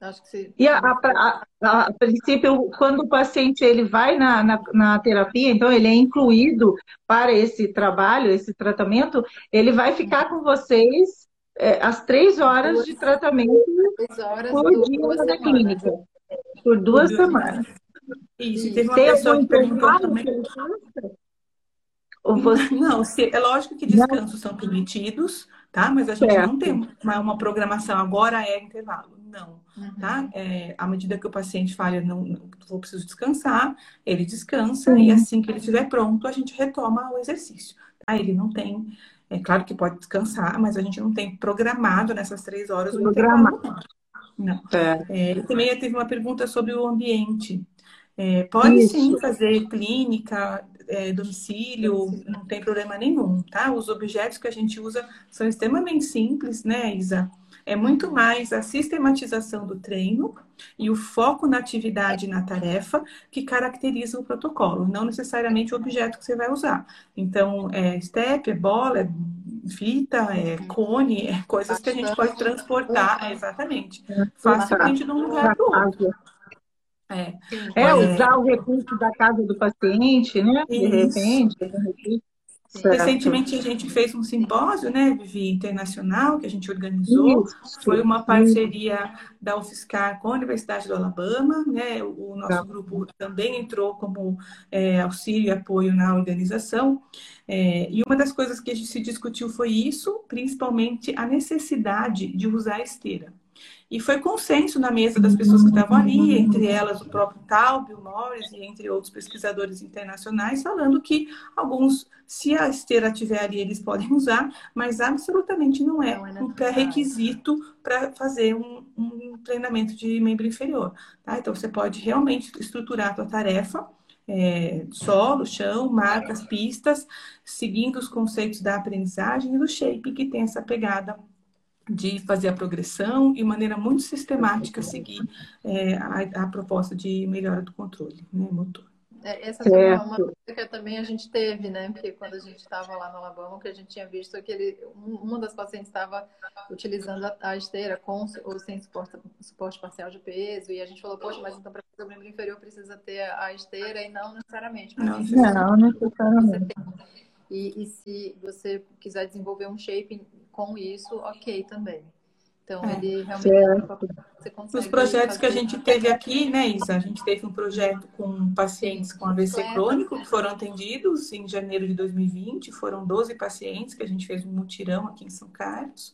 Você... E a, a, a, a, princípio, quando o paciente ele vai na, na, na, terapia, então ele é incluído para esse trabalho, esse tratamento, ele vai ficar com vocês é, as três horas duas, de tratamento horas, por dia na clínica. Por duas, por duas semanas. Isso, e teve uma Tem pessoa que perguntou também. Você... Não, é lógico que descansos são permitidos, tá? Mas a gente certo. não tem uma, uma, programação, agora é intervalo. Não, uhum. tá? É, à medida que o paciente fala, não, não vou preciso descansar, ele descansa uhum. e assim que ele estiver pronto, a gente retoma o exercício. Tá? Ele não tem, é claro que pode descansar, mas a gente não tem programado nessas três horas o intervalo. Não. É. É, também teve uma pergunta sobre o ambiente. É, pode Isso. sim fazer clínica, é, domicílio, não tem problema nenhum, tá? Os objetos que a gente usa são extremamente simples, né, Isa? É muito mais a sistematização do treino e o foco na atividade e na tarefa que caracteriza o protocolo, não necessariamente o objeto que você vai usar. Então, é step, é bola, é fita, é cone, é coisas que a gente pode transportar, é, exatamente, facilmente de um lugar para o outro. É, é usar o recurso da casa do paciente, né? De repente. Recentemente a gente fez um simpósio, né, Vivi, internacional, que a gente organizou. Isso, Foi uma parceria da UFSCar com a Universidade do Alabama, né? O nosso tá. grupo também entrou como é, auxílio e apoio na organização. É, e uma das coisas que a gente se discutiu foi isso, principalmente a necessidade de usar a esteira. E foi consenso na mesa das pessoas que estavam ali, entre elas o próprio Tal, Bill Morris e entre outros pesquisadores internacionais, falando que alguns, se a esteira tiver ali, eles podem usar, mas absolutamente não é, é um pré-requisito para fazer um, um, treinamento de membro inferior. Tá? Então, você pode realmente estruturar a sua tarefa, é, solo, chão, marcas, pistas, seguindo os conceitos da aprendizagem e do shape, que tem essa pegada de fazer a progressão e maneira muito sistemática seguir é, a, a, proposta de melhora do controle né, motor. É, essa foi uma coisa que também a gente teve, né? Porque quando a gente estava lá no Alabama, que a gente tinha visto que ele, uma das pacientes estava utilizando a, a, esteira com ou sem suporte, suporte parcial de peso, e a gente falou, poxa, mas então para fazer o membro inferior precisa ter a esteira, e não necessariamente. Não, não necessariamente. E, e se você quiser desenvolver um shape com isso, ok também. Então, é, ele realmente você consegue. Os projetos que a gente teve aqui, né, Isa? A gente teve um projeto com pacientes com AVC crônico que foram atendidos em janeiro de 2020. Foram 12 pacientes que a gente fez um mutirão aqui em São Carlos.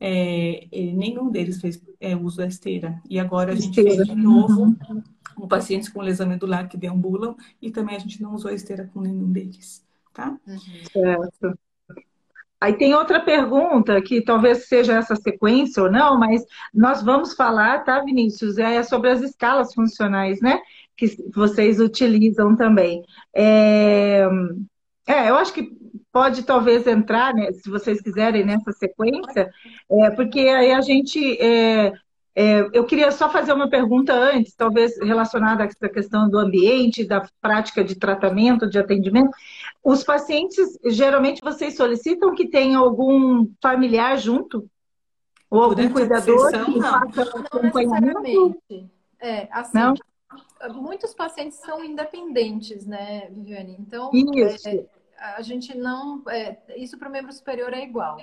É, nenhum deles fez é, uso da esteira. E agora a gente esteira. fez de novo com pacientes com lesão medular que deambulam e também a gente não usou a esteira com nenhum deles, tá? Certo. Aí tem outra pergunta, que talvez seja essa sequência ou não, mas nós vamos falar, tá, Vinícius? É sobre as escalas funcionais, né? Que vocês utilizam também. É, é eu acho que pode talvez entrar, né, se vocês quiserem, nessa sequência, é, porque aí a gente. É, é, eu queria só fazer uma pergunta antes, talvez relacionada a essa questão do ambiente, da prática de tratamento, de atendimento. Os pacientes, geralmente, vocês solicitam que tenha algum familiar junto? Ou algum Durante cuidador sessão, que não. faça acompanhamento? É, assim, não? muitos pacientes são independentes, né, Viviane? Então, é, a gente não... É, isso para o membro superior é igual.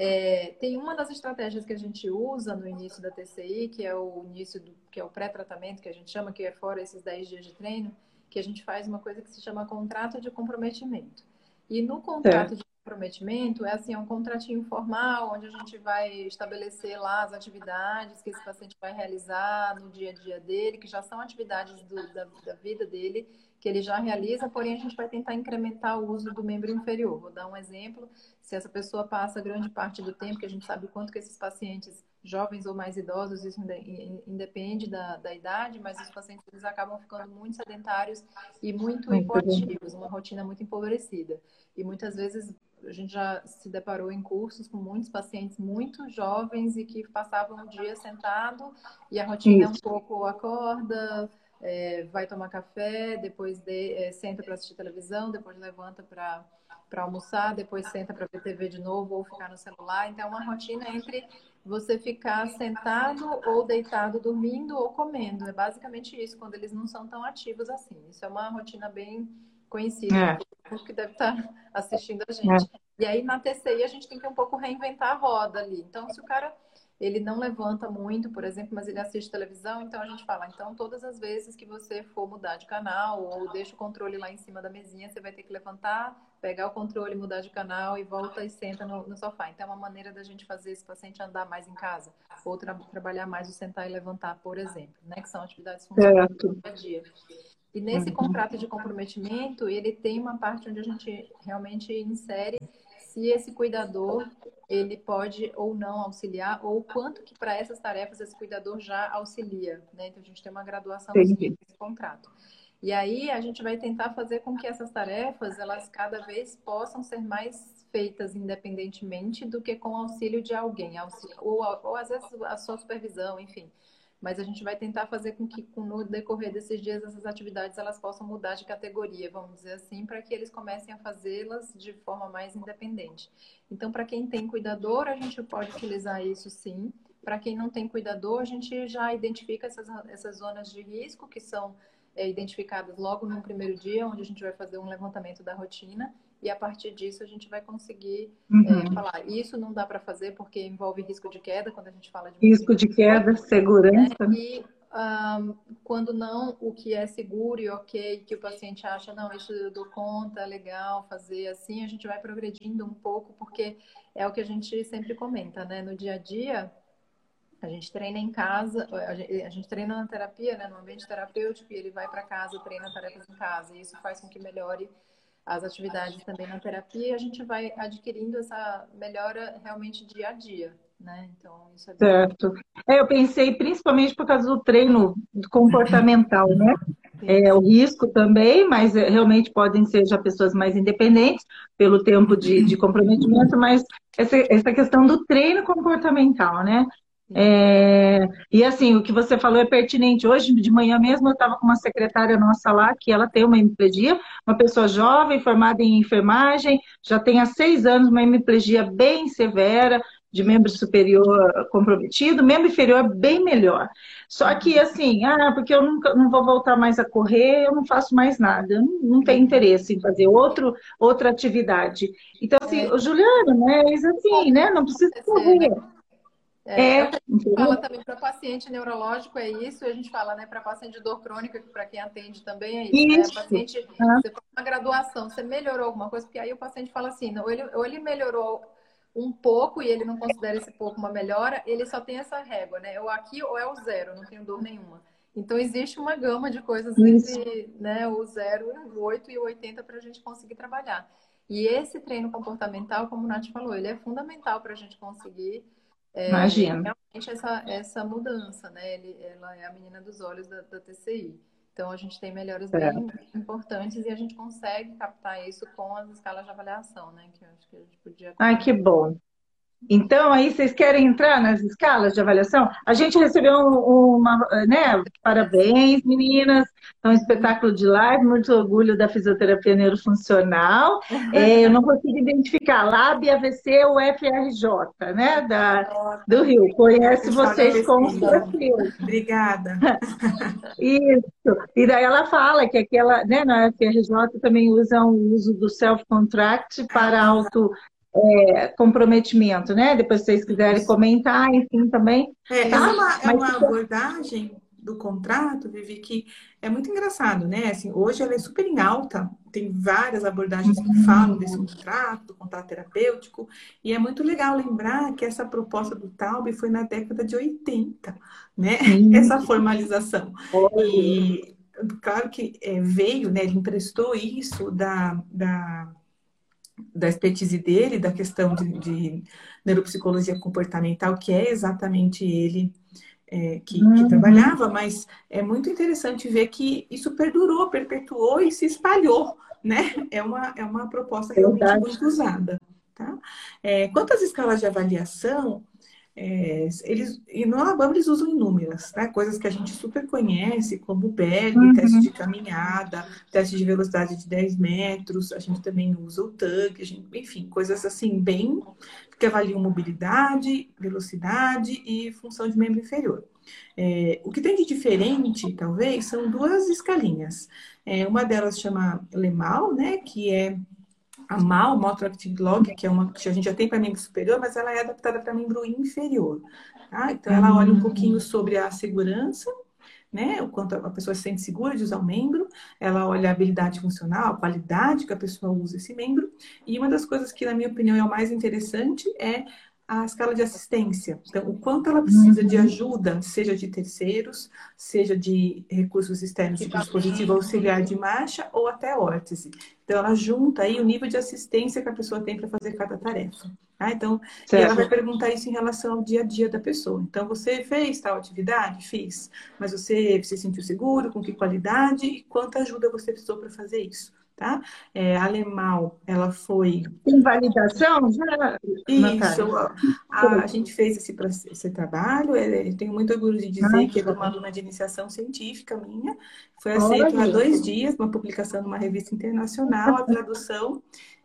É, tem uma das estratégias que a gente usa no início da TCI, que é o início do, que é o pré-tratamento, que a gente chama, que é fora esses 10 dias de treino, que a gente faz uma coisa que se chama contrato de comprometimento. E no contrato é. de comprometimento é assim, é um contratinho formal onde a gente vai estabelecer lá as atividades que esse paciente vai realizar no dia a dia dele, que já são atividades do, da, da vida dele que ele já realiza, porém a gente vai tentar incrementar o uso do membro inferior. Vou dar um exemplo. Se essa pessoa passa grande parte do tempo, que a gente sabe o quanto que esses pacientes jovens ou mais idosos, isso independe da, da idade, mas os pacientes eles acabam ficando muito sedentários e muito hipoativos, uma rotina muito empobrecida. E muitas vezes a gente já se deparou em cursos com muitos pacientes muito jovens e que passavam o dia sentado e a rotina é um pouco acorda, é, vai tomar café, depois de, é, senta para assistir televisão, depois levanta para para almoçar, depois senta para ver TV de novo ou ficar no celular. Então, é uma rotina entre você ficar sentado ou deitado dormindo ou comendo. É basicamente isso, quando eles não são tão ativos assim. Isso é uma rotina bem conhecida, é. que deve estar tá assistindo a gente. É. E aí, na TCI, a gente tem que um pouco reinventar a roda ali. Então, se o cara ele não levanta muito, por exemplo, mas ele assiste televisão, então a gente fala, então todas as vezes que você for mudar de canal ou deixa o controle lá em cima da mesinha, você vai ter que levantar, pegar o controle, mudar de canal e volta e senta no, no sofá. Então é uma maneira da gente fazer esse paciente andar mais em casa ou tra trabalhar mais o sentar e levantar, por exemplo, né, que são atividades funcionais do dia a dia. E nesse uhum. contrato de comprometimento, ele tem uma parte onde a gente realmente insere se esse cuidador ele pode ou não auxiliar, ou quanto que para essas tarefas esse cuidador já auxilia, né? Então a gente tem uma graduação nesse contrato. E aí a gente vai tentar fazer com que essas tarefas elas cada vez possam ser mais feitas independentemente do que com auxílio de alguém, ou, ou às vezes a sua supervisão, enfim mas a gente vai tentar fazer com que no decorrer desses dias essas atividades elas possam mudar de categoria, vamos dizer assim, para que eles comecem a fazê-las de forma mais independente. Então, para quem tem cuidador, a gente pode utilizar isso sim. Para quem não tem cuidador, a gente já identifica essas, essas zonas de risco que são é, identificadas logo no primeiro dia, onde a gente vai fazer um levantamento da rotina e a partir disso a gente vai conseguir Uhum. é, falar. Isso não dá para fazer porque envolve risco de queda quando a gente fala de Risco de queda, segurança. e ahm, quando não, o que é seguro e ok, que o paciente acha, não, isso eu dou conta, é legal fazer assim, a gente vai progredindo um pouco, porque é o que a gente sempre comenta, né? No dia a dia, a gente treina em casa, a gente, a gente treina na terapia, né? No ambiente terapêutico, e ele vai para casa, treina tarefas em casa, e isso faz com que melhore as atividades também na terapia, a gente vai adquirindo essa melhora realmente dia a dia, né? Então, isso é bem... Certo. É, eu pensei principalmente por causa do treino comportamental, né? É, o risco também, mas é, realmente podem ser já pessoas mais independentes pelo tempo de, de comprometimento, mas essa, essa questão do treino comportamental, né? É, e assim, o que você falou é pertinente. Hoje de manhã mesmo eu estava com uma secretária nossa lá, que ela tem uma hemiplegia, uma pessoa jovem, formada em enfermagem, já tem há seis anos uma hemiplegia bem severa, de membro superior comprometido, membro inferior bem melhor. Só que assim, ah, porque eu nunca não vou voltar mais a correr, eu não faço mais nada, não, não tenho interesse em fazer outro, outra atividade. Então, assim, É. o Juliano, né, é assim, né, não precisa correr. É, É, a gente fala também para paciente neurológico é isso, a gente fala, né, para paciente de dor crônica, para quem atende também é isso, né? Isso. Paciente, Ah. você faz uma graduação, você melhorou alguma coisa, porque aí o paciente fala assim, ou ele, ou ele melhorou um pouco e ele não considera esse pouco uma melhora, ele só tem essa régua, né? Ou aqui ou é o zero, não tenho dor nenhuma. Então existe uma gama de coisas Isso. entre né, o zero, o 8 e o 80 para a gente conseguir trabalhar. E esse treino comportamental, como o Nath falou, ele é fundamental para a gente conseguir é, Imagina. realmente essa, essa mudança, né? Ele, ela é a menina dos olhos da, da TCI. Então a gente tem melhoras É. bem importantes e a gente consegue captar isso com as escalas de avaliação, né? Que eu acho que a gente podia. Ai, que bom. Então, aí vocês querem entrar nas escalas de avaliação? A gente recebeu um- uma, né? Parabéns, meninas. É um espetáculo de live, muito orgulho da fisioterapia neurofuncional. É, eu não consigo identificar Lab, AVC ou FRJ, né? Da, do Rio. Conhece vocês com pesquisa. perfil. Obrigada. Isso. E daí ela fala que aquela, né, na FRJ também usam o uso do self-contract para auto é, comprometimento, né? Depois, se vocês quiserem comentar, enfim, também. É, essa Tá? é uma, é uma abordagem do contrato, Vivi, que é muito engraçado, né? Assim, hoje ela é super em alta, tem várias abordagens que falam desse contrato, do contrato terapêutico, e é muito legal lembrar que essa proposta do Taube foi na década de 80, né? Essa formalização. E claro que é, veio, né? Ele emprestou isso da, da, da expertise dele, da questão de, de neuropsicologia comportamental, que é exatamente ele é, que, que Uhum. trabalhava, mas é muito interessante ver que isso perdurou, perpetuou e se espalhou, né? É uma, é uma proposta realmente Verdade. muito usada. Tá? É, quanto às escalas de avaliação, é, eles, e no Alabama eles usam inúmeras, tá? Coisas que a gente super conhece, como Berg, Uhum. teste de caminhada, teste de velocidade de 10 metros, a gente também usa o TUG, a gente- enfim, coisas assim bem que avaliam mobilidade, velocidade e função de membro inferior. É, o que tem de diferente, talvez, são duas escalinhas. É, uma delas chama LEMAL, né, que é a MAL, Motor Active Log, que é uma que a gente já tem para membro superior, mas ela é adaptada para membro inferior. tá? Então, ela olha um pouquinho sobre a segurança, né? O quanto a pessoa se sente segura de usar o membro, ela olha a habilidade funcional, a qualidade que a pessoa usa esse membro, e uma das coisas que, na minha opinião, é o mais interessante é a escala de assistência. Então, o quanto ela precisa de ajuda, seja de terceiros, seja de recursos externos, tipo dispositivo auxiliar de marcha ou até órtese. Então, ela junta aí o nível de assistência que a pessoa tem para fazer cada tarefa. Tá? Então, e ela vai perguntar isso em relação ao dia a dia da pessoa. Então, você fez tal atividade? Fiz. Mas você se sentiu seguro? Com que qualidade? E quanta ajuda você precisou para fazer isso? Tá? É, a Lemal, ela foi. Tem validação? Já, Isso, a, a, a, gente fez esse, esse trabalho. Eu tenho muito orgulho de dizer ah, que é uma aluna de iniciação científica minha. Foi aceito há dois dias, uma publicação numa revista internacional, a tradução.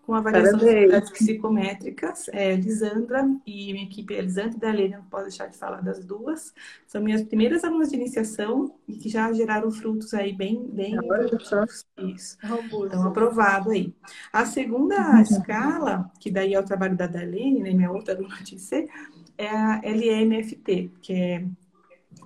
Com avaliação Parabéns. de atividades psicométricas. É, Lisandra e minha equipe, Lisandra e Dalene, não posso deixar de falar das duas. São minhas primeiras alunas de iniciação e que já geraram frutos aí bem, bem Isso. Então, aprovado aí. A segunda uhum. escala, que daí é o trabalho da Dalene, né, minha outra aluna de C, é a LMFT, que é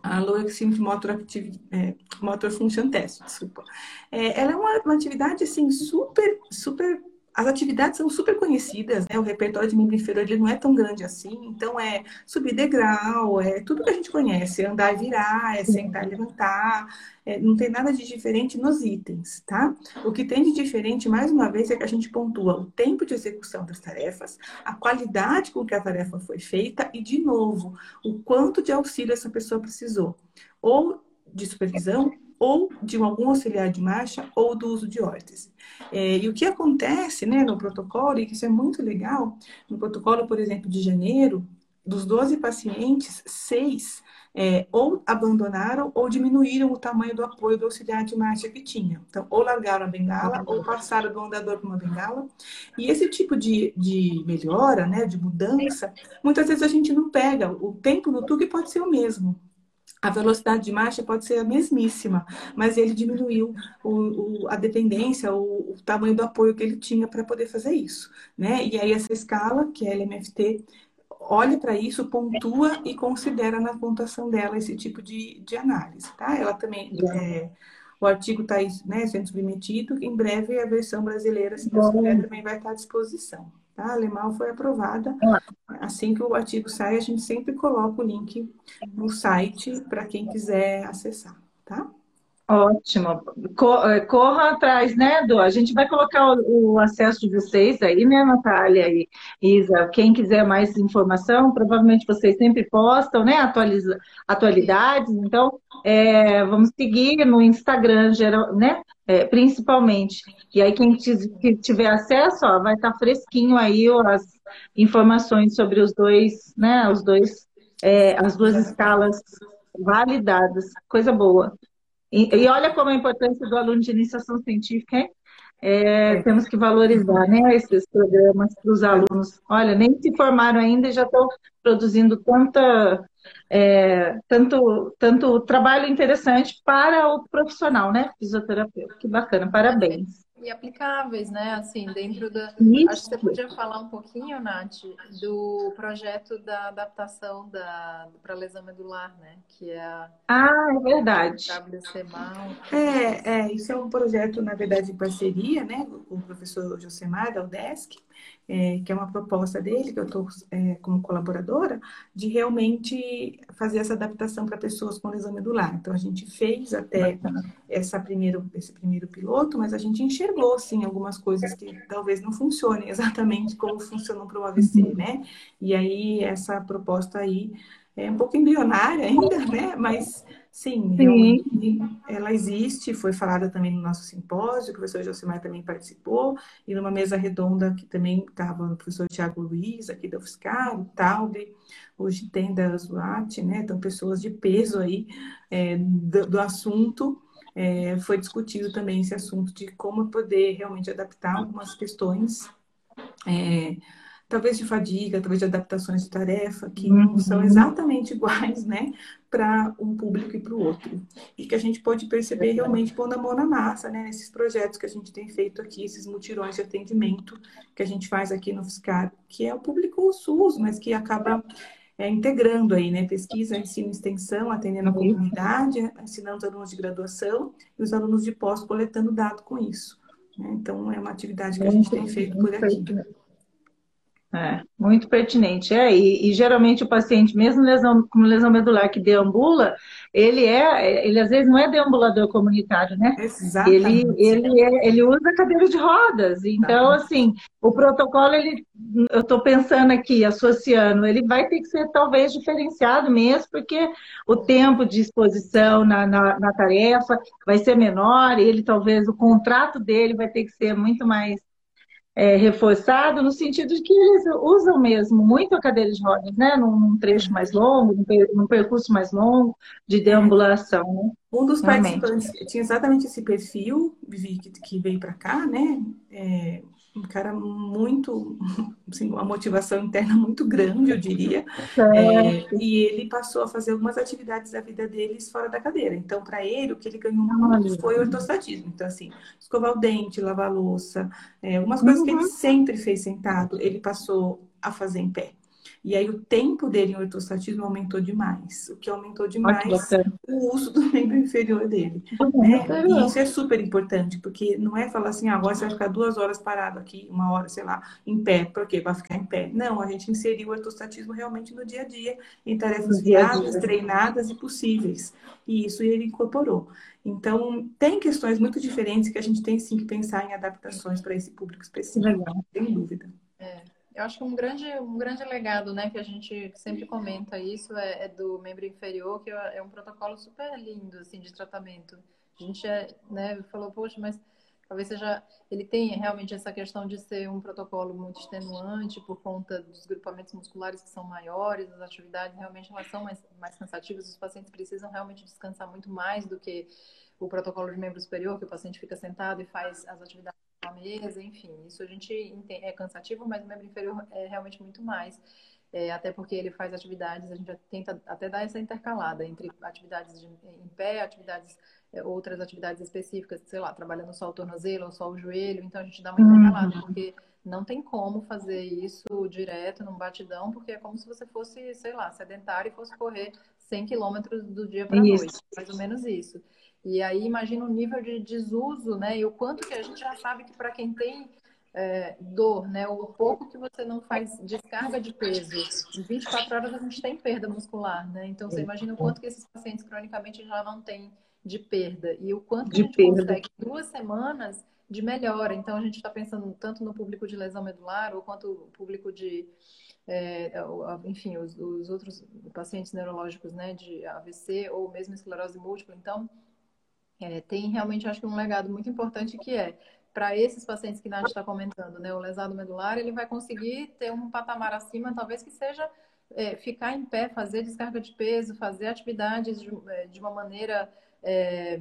a Low Extreme Motor, é, Motor Function Test, desculpa. É, ela é uma, uma atividade, assim, super, super as atividades são super conhecidas, né? O repertório de membro inferior ele não é tão grande assim, então é subir degrau, é tudo que a gente conhece, andar e virar, é sentar e levantar, é, não tem nada de diferente nos itens, tá? O que tem de diferente, mais uma vez, é que a gente pontua o tempo de execução das tarefas, a qualidade com que a tarefa foi feita e, de novo, o quanto de auxílio essa pessoa precisou, ou de supervisão, ou de algum auxiliar de marcha ou do uso de órtese. É, e o que acontece né, no protocolo, e que isso é muito legal, no protocolo, por exemplo, de janeiro, dos 12 pacientes, seis é, ou abandonaram ou diminuíram o tamanho do apoio do auxiliar de marcha que tinha. Então, ou largaram a bengala ou passaram do andador para uma bengala. E esse tipo de, de melhora, né, de mudança, muitas vezes a gente não pega. O tempo no TUG pode ser o mesmo, a velocidade de marcha pode ser a mesmíssima, mas ele diminuiu o, o, a dependência, o, o, tamanho do apoio que ele tinha para poder fazer isso. Né? E aí essa escala, que é a LMFT, olha para isso, pontua e considera na pontuação dela esse tipo de, de análise. Tá? Ela também. É, o artigo está né, sendo submetido, em breve a versão brasileira, se Deus quiser, também vai estar à disposição. Tá? A alemão foi aprovada. Assim que o artigo sai, a gente sempre coloca o link no site para quem quiser acessar, tá? Ótimo. Eh, corra atrás, né, Edu? A gente vai colocar o, o, acesso de vocês aí, né, Natália e Isa? Quem quiser mais informação, provavelmente vocês sempre postam, né, atualiza, atualidades. Então, é, vamos seguir no Instagram, geral, né? É, principalmente. E aí, quem tiver acesso, ó, vai estar tá fresquinho aí as informações sobre os dois, né? Os dois, é, as duas escalas validadas. Coisa boa. E, e, olha como a importância do aluno de iniciação científica, hein? É, temos que valorizar né, esses programas para os alunos. Olha, nem se formaram ainda e já estão produzindo tanta é, tanto, tanto trabalho interessante para o profissional, né? Fisioterapeuta. Que bacana, parabéns. E aplicáveis, né? Assim, dentro da. Isso. Acho que você podia falar um pouquinho, Nath, do projeto da adaptação da... para lesão medular, né? Que é a. Ah, é verdade. WC Mal. É, é, isso é um projeto, na verdade, em parceria, né? Com o professor Josemar, da UDESC é, que é uma proposta dele, que eu estou é, como colaboradora, de realmente fazer essa adaptação para pessoas com lesão medular. Então, a gente fez até essa primeiro, esse primeiro piloto, mas a gente enxergou, sim, algumas coisas que talvez não funcionem exatamente como funcionam para o AVC, uhum. né? E aí, essa proposta aí é um pouco embrionária ainda, né? Mas Sim, realmente ela existe, foi falada também no nosso simpósio, o professor Josimar também participou, e numa mesa redonda que também estava o professor Tiago Luiz, aqui da UFSCar, o Taube, hoje tem da Zuat, né? Então, pessoas de peso aí é, do, do, assunto. É, foi discutido também esse assunto de como poder realmente adaptar algumas questões. É, talvez de fadiga, talvez de adaptações de tarefa, que uhum. não são exatamente iguais, né, para um público e para o outro. E que a gente pode perceber realmente pondo a mão na massa, né, nesses projetos que a gente tem feito aqui, esses mutirões de atendimento que a gente faz aqui no FSCAR, que é o público SUS, mas que acaba é, integrando aí, né, pesquisa, ensino e extensão, atendendo a uhum. comunidade, ensinando os alunos de graduação e os alunos de pós coletando dado com isso. Né? Então, é uma atividade que a gente tem feito por aqui. É, muito pertinente. É, e, e, geralmente o paciente, mesmo lesão, com lesão medular que deambula, ele é, ele às vezes não é deambulador comunitário, né? Exatamente. Ele, ele, é, ele usa cadeira de rodas. Então, assim, o protocolo, ele, eu estou pensando aqui, associando, ele vai ter que ser talvez diferenciado mesmo, porque o tempo de exposição na, na, na tarefa vai ser menor, e ele talvez, o contrato dele vai ter que ser muito mais é, reforçado no sentido de que eles usam mesmo muito a cadeira de rodas, né? Num, trecho mais longo, num, percurso mais longo de deambulação. Né? Um dos Realmente. participantes tinha exatamente esse perfil, Vivi, que, que veio para cá, né? É, um cara muito, assim, uma motivação interna muito grande, eu diria. É, e ele passou a fazer algumas atividades da vida deles fora da cadeira. Então, para ele, o que ele ganhou muito foi o ortostatismo. Então, assim, escovar o dente, lavar a louça, é, algumas coisas que ele uhum. sempre fez sentado, ele passou a fazer em pé. E aí o tempo dele em ortostatismo aumentou demais, o que aumentou demais o uso do membro inferior dele. Né? E isso é super importante, porque não é falar assim, ah, agora você vai ficar duas horas parado aqui, uma hora, sei lá, em pé, por quê? Vai ficar em pé. Não, a gente inseriu o ortostatismo realmente no dia a dia, em tarefas viáveis, treinadas e possíveis. E isso ele incorporou. Então, tem questões muito diferentes que a gente tem sim que pensar em adaptações para esse público específico, Legal. sem dúvida. É. Eu acho que um grande, um grande legado, né, que a gente sempre comenta isso é, é do membro inferior, que é, é um protocolo super lindo, assim, de tratamento. A gente é, né, falou, poxa, mas talvez seja, ele tenha realmente essa questão de ser um protocolo muito extenuante por conta dos grupamentos musculares que são maiores, as atividades realmente elas são mais, mais cansativas, os pacientes precisam realmente descansar muito mais do que o protocolo de membro superior, que o paciente fica sentado e faz as atividades na mesa, enfim. Isso a gente entende, é cansativo, mas o membro inferior é realmente muito mais. É, até porque ele faz atividades, a gente tenta até dar essa intercalada entre atividades de, em pé, atividades, é, outras atividades específicas, sei lá, trabalhando só o tornozelo ou só o joelho, então a gente dá uma intercalada, uhum. porque não tem como fazer isso direto num batidão, porque é como se você fosse, sei lá, sedentário e fosse correr 100 quilômetros do dia para a noite, mais ou menos isso. E aí imagina o nível de desuso, né? E o quanto que a gente já sabe que para quem tem é, dor, né? O pouco que você não faz descarga de peso, em 24 horas a gente tem perda muscular, né? Então você imagina o quanto que esses pacientes cronicamente já não têm de perda e o quanto que a gente perda. consegue duas semanas de melhora. Então a gente está pensando tanto no público de lesão medular ou quanto o público de é, enfim, os, os, outros pacientes neurológicos, né, de AVC ou mesmo esclerose múltipla. Então, é, tem realmente, acho que um legado muito importante que é para esses pacientes que a gente está comentando, né, o lesado medular, ele vai conseguir ter um patamar acima, talvez que seja é, ficar em pé, fazer descarga de peso, fazer atividades de, é, de uma maneira é,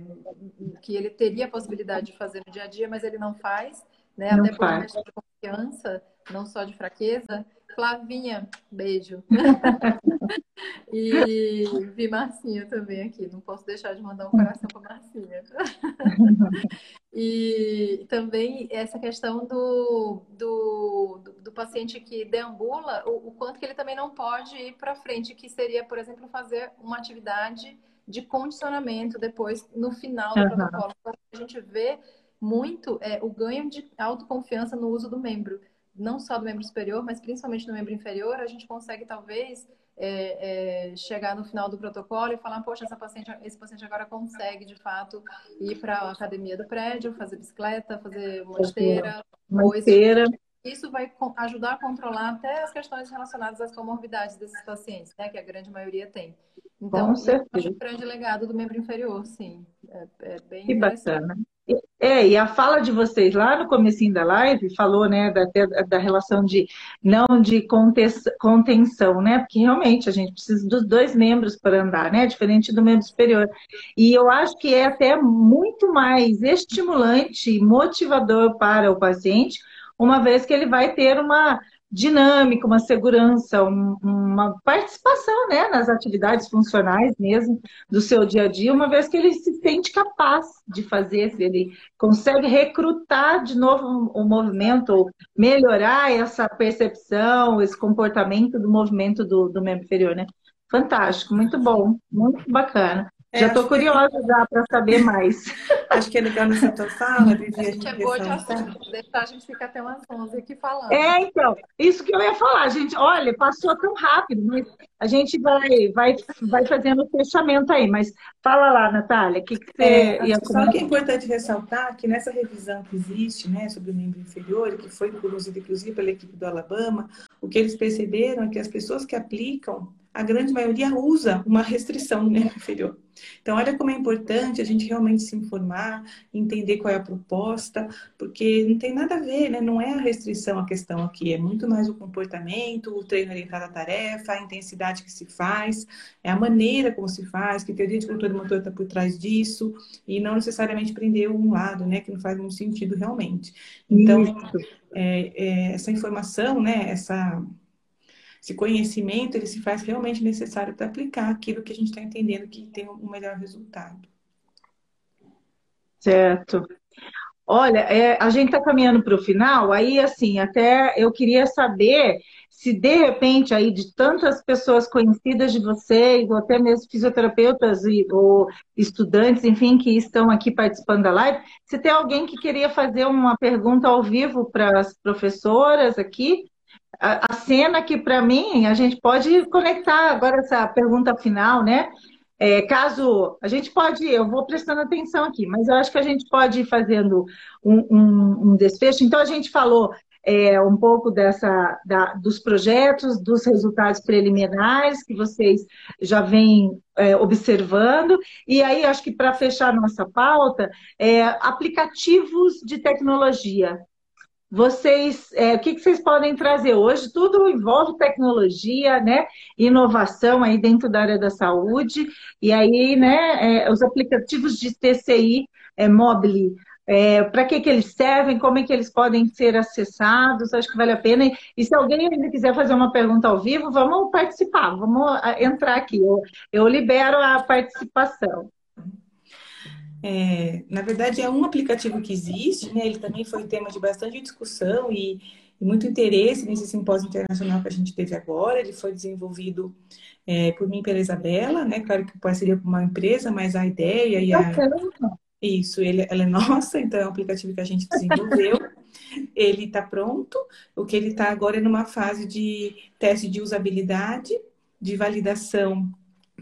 que ele teria a possibilidade de fazer no dia a dia, mas ele não faz, né? Não até faz. por uma de confiança, não só de fraqueza. Flavinha, beijo. e vi Marcinha também aqui. Não posso deixar de mandar um coração para Marcinha. e também essa questão do, do, do, paciente que deambula, o, o, quanto que ele também não pode ir para frente, que seria, por exemplo, fazer uma atividade de condicionamento depois, no final do uhum. protocolo. A gente vê muito é, o ganho de autoconfiança no uso do membro não só do membro superior, mas principalmente no membro inferior, a gente consegue talvez é, é, chegar no final do protocolo e falar, poxa, essa paciente, esse paciente agora consegue de fato ir para a academia do prédio, fazer bicicleta, fazer uma esteira, uma esteira. Isso vai ajudar a controlar até as questões relacionadas às comorbidades desses pacientes, né, que a grande maioria tem. Então, é um grande legado do membro inferior, sim. É, é bem que bacana. É, e a fala de vocês lá no comecinho da live falou, né, da, da relação de não de contenção, né, porque realmente a gente precisa dos dois membros para andar, né, diferente do membro superior. E eu acho que é até muito mais estimulante e motivador para o paciente, uma vez que ele vai ter uma dinâmica, uma segurança, um, uma participação né, nas atividades funcionais mesmo do seu dia a dia, uma vez que ele se sente capaz de fazer, ele consegue recrutar de novo o movimento, melhorar essa percepção, esse comportamento do movimento do, do membro inferior, né? Fantástico, muito bom, muito bacana. É, já estou curiosa que... já para saber mais. Acho que é legal nessa tua fala, Vivi. Acho que é boa de assunto, deixar a gente ficar até umas 11 aqui falando. É, então, isso que eu ia falar, gente. Olha, passou tão rápido, mas a gente vai, vai, vai fazendo o fechamento aí. Mas fala lá, Natália, o que, que você é, ia comentar? Só que é importante ressaltar que nessa revisão que existe né, sobre o membro inferior, que foi conduzida inclusive pela equipe do Alabama, o que eles perceberam é que as pessoas que aplicam, a grande maioria usa uma restrição no membro inferior. Então, olha como é importante a gente realmente se informar, entender qual é a proposta, porque não tem nada a ver, né? Não é a restrição a questão aqui, é muito mais o comportamento, o treino orientado à tarefa, a intensidade que se faz, é a maneira como se faz, que teoria de cultura motor está por trás disso, e não necessariamente prender um lado, né? Que não faz muito sentido realmente. Então, é, é, essa informação, né? Essa esse conhecimento ele se faz realmente necessário para aplicar aquilo que a gente está entendendo que tem um melhor resultado. Certo. Olha, é, a gente está caminhando para o final, aí assim, até eu queria saber se de repente aí de tantas pessoas conhecidas de vocês, ou até mesmo fisioterapeutas e, ou estudantes, enfim, que estão aqui participando da live, se tem alguém que queria fazer uma pergunta ao vivo para as professoras aqui, a, cena que, para mim, a gente pode conectar agora essa pergunta final, né? É, caso a gente pode, eu vou prestando atenção aqui, mas eu acho que a gente pode ir fazendo um, um, um desfecho. Então, a gente falou é, um pouco dessa, da, dos projetos, dos resultados preliminares que vocês já vêm é, observando. E aí, acho que para fechar nossa pauta, é, aplicativos de tecnologia vocês, é, o que, que, vocês podem trazer hoje? Tudo envolve tecnologia, né? Inovação aí dentro da área da saúde. E aí, né, é, os aplicativos de TCI é, mobile, é, para que, que eles servem, como é que eles podem ser acessados, acho que vale a pena. E se alguém ainda quiser fazer uma pergunta ao vivo, vamos participar, vamos ah, entrar aqui. Eu, eu libero a participação. É, na verdade, é um aplicativo que existe, né? Ele também foi tema de bastante discussão e, e muito interesse nesse simpósio internacional que a gente teve agora. Ele foi desenvolvido é, por mim e pela Isabela, né? Claro que parceria com uma empresa, mas a ideia e a... Isso, ele, ela é nossa, então é um aplicativo que a gente desenvolveu. ele está pronto. O que ele está agora é numa fase de teste de usabilidade, de validação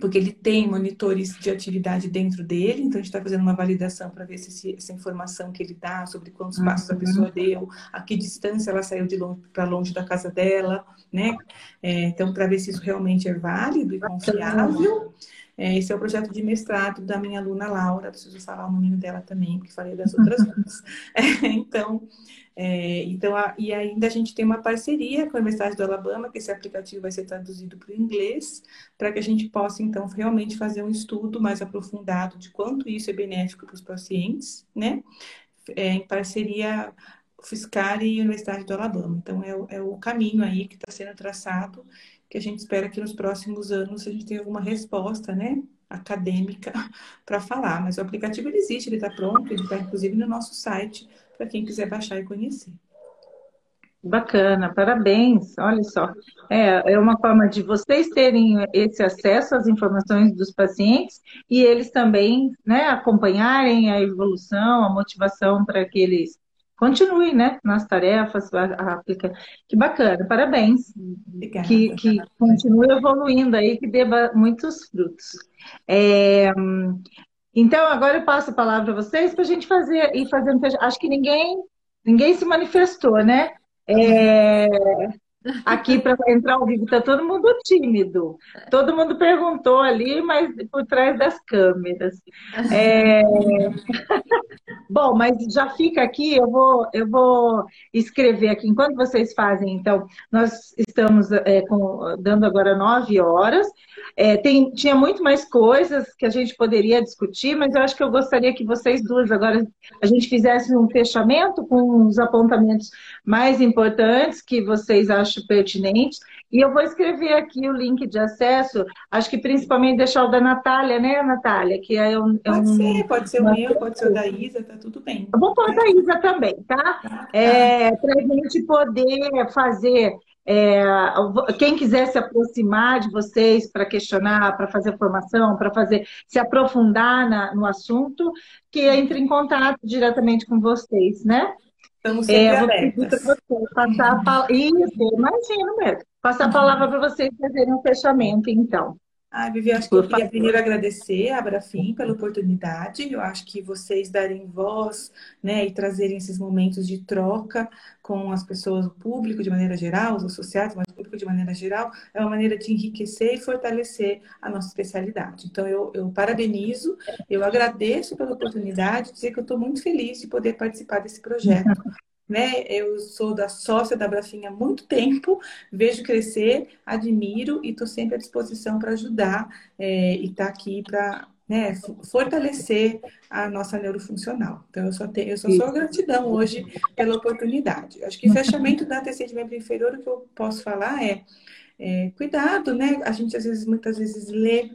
porque ele tem monitores de atividade dentro dele, então a gente está fazendo uma validação para ver se essa informação que ele dá sobre quantos uhum. passos a pessoa deu, a que distância ela saiu de longe para longe da casa dela, né? É, então, para ver se isso realmente é válido e confiável. É, esse é o projeto de mestrado da minha aluna Laura, preciso falar o nome dela também, porque falei das outras duas. É, então, é, então, a, e ainda a gente tem uma parceria com a Universidade do Alabama, que esse aplicativo vai ser traduzido para o inglês, para que a gente possa, então, realmente fazer um estudo mais aprofundado de quanto isso é benéfico para os pacientes, né? É, em parceria Fiscal e Universidade do Alabama. Então, é, o, é o caminho aí que está sendo traçado, que a gente espera que nos próximos anos a gente tenha alguma resposta, né? acadêmica para falar, mas o aplicativo ele existe, ele está pronto, ele está inclusive no nosso site para quem quiser baixar e conhecer. Bacana, parabéns. Olha só, é, é uma forma de vocês terem esse acesso às informações dos pacientes e eles também né, acompanharem a evolução, a motivação para que eles continuem né, nas tarefas, aplica. Que bacana, parabéns. Obrigada. Que, que continue evoluindo aí, que dê muitos frutos. É, então, agora eu passo a palavra para vocês para a gente fazer e fazendo. Acho que ninguém, ninguém se manifestou, né? É, aqui para entrar ao vivo está todo mundo tímido. Todo mundo perguntou ali, mas por trás das câmeras. É... Bom, mas já fica aqui, eu vou, eu vou escrever aqui. Enquanto vocês fazem, então, nós estamos é, com, dando agora nove horas. É, tem, tinha muito mais coisas que a gente poderia discutir, mas eu acho que eu gostaria que vocês duas agora a gente fizesse um fechamento com os apontamentos mais importantes que vocês acham pertinentes. E eu vou escrever aqui o link de acesso, acho que principalmente deixar o da Natália, né, Natália? Que é um, é pode ser, pode ser o meu, pode ser o da Isa, tá tudo bem. Eu vou pôr o da Isa também, tá? tá. É, Para a gente poder fazer é, quem quiser se aproximar de vocês para questionar, para fazer formação, para fazer se aprofundar na, no assunto, que entre em contato diretamente com vocês, né? Estamos sempre é, vou pedir para vocês passar a palavra. Isso, imagino mesmo. Passar a palavra para vocês fazerem um fechamento, então. Ah, Vivi, acho que eu queria primeiro agradecer a Abrafim pela oportunidade. Eu acho que vocês darem voz né, e trazerem esses momentos de troca com as pessoas, o público de maneira geral, os associados, mas o público de maneira geral, é uma maneira de enriquecer e fortalecer a nossa especialidade. Então, eu, eu parabenizo, eu agradeço pela oportunidade, dizer que eu estou muito feliz de poder participar desse projeto. Né? Eu sou da sócia da Brafinha há muito tempo, vejo crescer, admiro e estou sempre à disposição para ajudar é, e estar tá aqui para né, fortalecer a nossa neurofuncional. Então, eu só, tenho, eu só sou gratidão hoje pela oportunidade. Acho que fechamento da TC de membro inferior, o que eu posso falar é, é cuidado, né? A gente às vezes, muitas vezes lê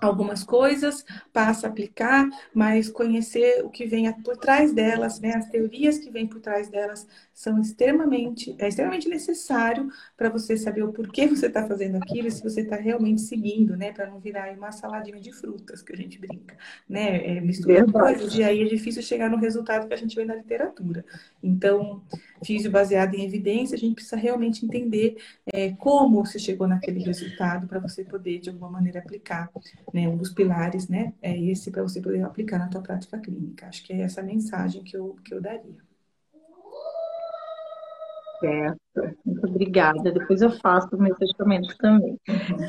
algumas coisas, passa a aplicar, mas conhecer o que vem por trás delas, né? As teorias que vêm por trás delas são extremamente, é extremamente necessário para você saber o porquê você está fazendo aquilo e se você está realmente seguindo, né? Para não virar uma saladinha de frutas que a gente brinca, né? É, mistura coisas e aí é difícil chegar no resultado que a gente vê na literatura. Então, físio baseado em evidência, a gente precisa realmente entender é, como você chegou naquele resultado para você poder, de alguma maneira, aplicar né, um dos pilares, né? É esse para você poder aplicar na tua prática clínica. Acho que é essa mensagem que eu, que eu daria. Certo. Muito obrigada. Depois eu faço o meu testamento também.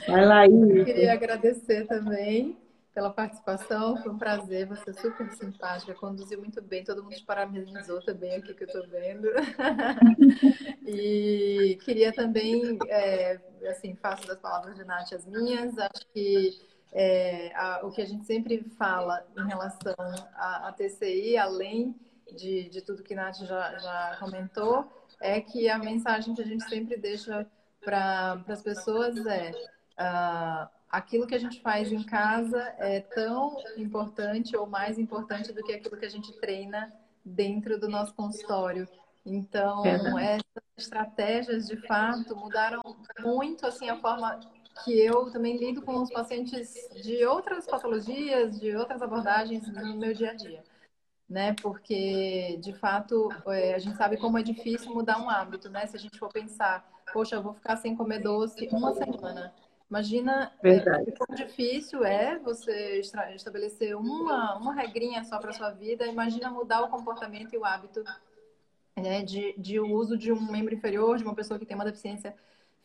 Vai lá, Isa. Eu queria agradecer também pela participação. Foi um prazer, você é super simpática, conduziu muito bem, todo mundo te parabenizou também aqui que eu estou vendo. e queria também, é, assim, faço das palavras de Nath as minhas, acho que é, a, o que a gente sempre fala em relação à, TCI, além de, de tudo que Nath já, já comentou, é que a mensagem que a gente sempre deixa para as pessoas é uh, aquilo que a gente faz em casa é tão importante ou mais importante do que aquilo que a gente treina dentro do nosso consultório. Então, é essas estratégias, de fato, mudaram muito assim a forma que eu também lido com os pacientes de outras patologias, de outras abordagens no meu dia a dia. Né? Porque, de fato, é, a gente sabe como é difícil mudar um hábito, né? Se a gente for pensar, poxa, eu vou ficar sem comer doce uma semana. Imagina é, o quão difícil é você estabelecer uma, uma regrinha só para sua vida. Imagina mudar o comportamento e o hábito né, de, de uso de um membro inferior, de uma pessoa que tem uma deficiência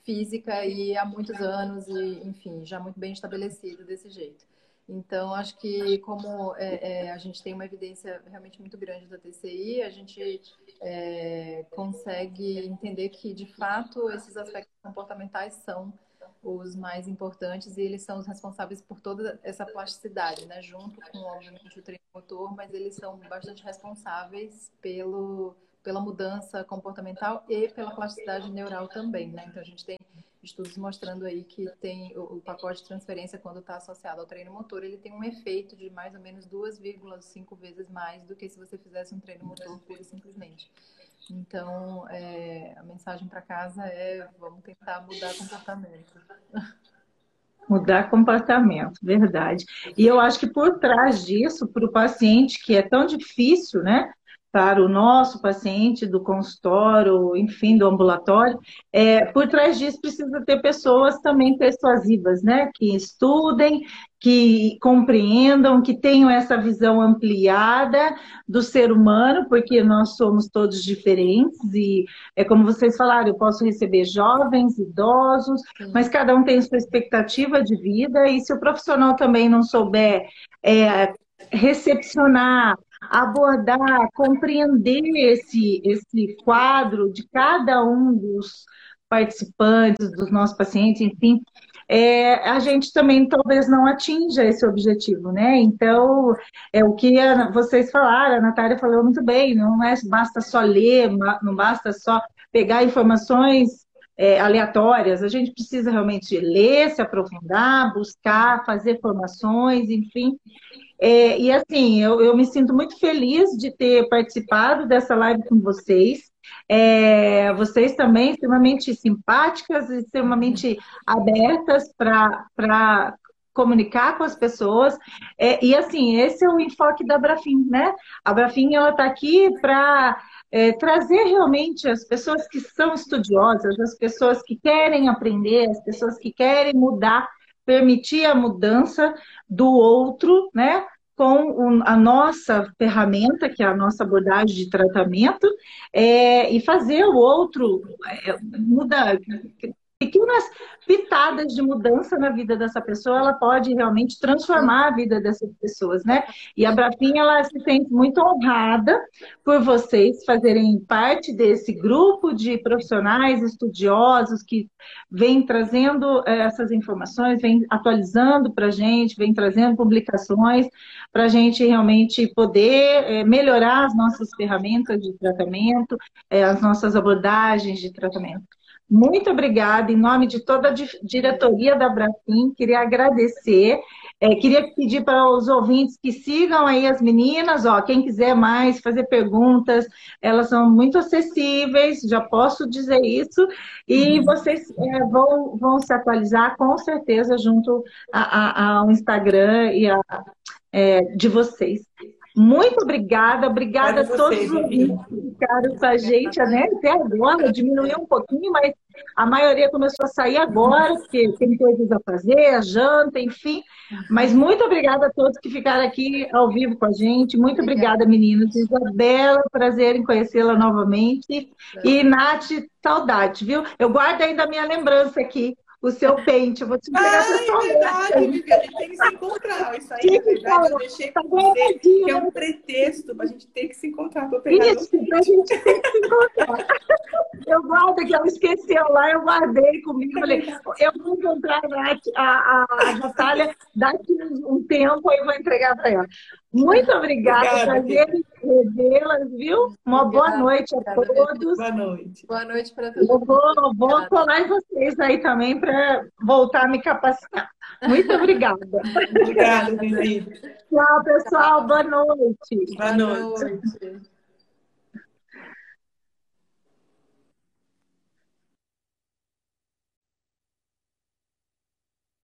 física e há muitos anos e, enfim, já muito bem estabelecido desse jeito. Então, acho que como é, é, a gente tem uma evidência realmente muito grande da TCI, a gente é, consegue entender que, de fato, esses aspectos comportamentais são os mais importantes e eles são os responsáveis por toda essa plasticidade, né? Junto com, obviamente, o treino motor, mas eles são bastante responsáveis pelo pela mudança comportamental e pela plasticidade neural também, né? Então a gente tem estudos mostrando aí que tem o, o pacote de transferência quando está associado ao treino motor, ele tem um efeito de mais ou menos 2,5 vezes mais do que se você fizesse um treino motor pura e simplesmente. Então, é, a mensagem para casa é vamos tentar mudar comportamento. Mudar comportamento, verdade. E eu acho que por trás disso, para o paciente que é tão difícil, né? Para o nosso paciente do consultório, enfim, do ambulatório, é, por trás disso precisa ter pessoas também persuasivas, né? Que estudem, que compreendam, que tenham essa visão ampliada do ser humano, porque nós somos todos diferentes e é como vocês falaram, eu posso receber jovens, idosos, Sim. mas cada um tem sua expectativa de vida e se o profissional também não souber é, recepcionar abordar, compreender esse, esse quadro de cada um dos participantes, dos nossos pacientes, enfim, é, a gente também talvez não atinja esse objetivo, né? Então, é o que a, vocês falaram, a Natália falou muito bem, não é basta só ler, não basta só pegar informações é, aleatórias, a gente precisa realmente ler, se aprofundar, buscar, fazer formações, enfim. É, e assim, eu, eu, me sinto muito feliz de ter participado dessa live com vocês. É, vocês também extremamente simpáticas extremamente abertas para comunicar com as pessoas. É, e assim, esse é o enfoque da Brafim, né? A Brafim ela está aqui para é, trazer realmente as pessoas que são estudiosas, as pessoas que querem aprender, as pessoas que querem mudar permitir a mudança do outro, né? Com a nossa ferramenta, que é a nossa abordagem de tratamento, é, e fazer o outro é, mudar, pequenas pitadas de mudança na vida dessa pessoa, ela pode realmente transformar a vida dessas pessoas, né? E a Brafim, ela se sente muito honrada por vocês fazerem parte desse grupo de profissionais estudiosos que vem trazendo eh, essas informações, vem atualizando para a gente, vem trazendo publicações para a gente realmente poder eh, melhorar as nossas ferramentas de tratamento, eh, as nossas abordagens de tratamento. Muito obrigada, em nome de toda a diretoria da Brafim, queria agradecer. É, queria pedir para os ouvintes que sigam aí as meninas, ó, quem quiser mais fazer perguntas, elas são muito acessíveis, já posso dizer isso, e uhum. vocês é, vão, vão se atualizar com certeza junto ao Instagram e a, é, de vocês. Muito obrigada, obrigada a todos os que ficaram com a gente, né? Até agora, diminuiu um pouquinho, mas a maioria começou a sair agora, porque tem coisas a fazer, a janta, enfim. Mas muito obrigada a todos que ficaram aqui ao vivo com a gente. Muito obrigada, meninas. Isabela, prazer em conhecê-la novamente. E Nath, saudade, viu? Eu guardo ainda a minha lembrança aqui o seu pente. Eu vou te entregar Ai, pessoalmente. verdade, Vivi, a gente tem que se encontrar. Isso aí, na verdade, eu deixei com você, que é um pretexto para a gente ter que se encontrar. Pra pegar Isso, pra gente ter que se encontrar. Eu guardo que ela esqueceu lá, eu guardei comigo. Falei, eu vou encontrar a, a, a Natália daqui um tempo e vou entregar para ela. Muito obrigada, prazer em revê-las, viu? Uma obrigada, boa noite a todos. Boa noite. Boa noite para todos. Eu vou, vou colar em vocês aí também para voltar a me capacitar. Muito obrigada. obrigada, Vivi. Tchau, pessoal. Boa noite. Boa noite. Boa noite.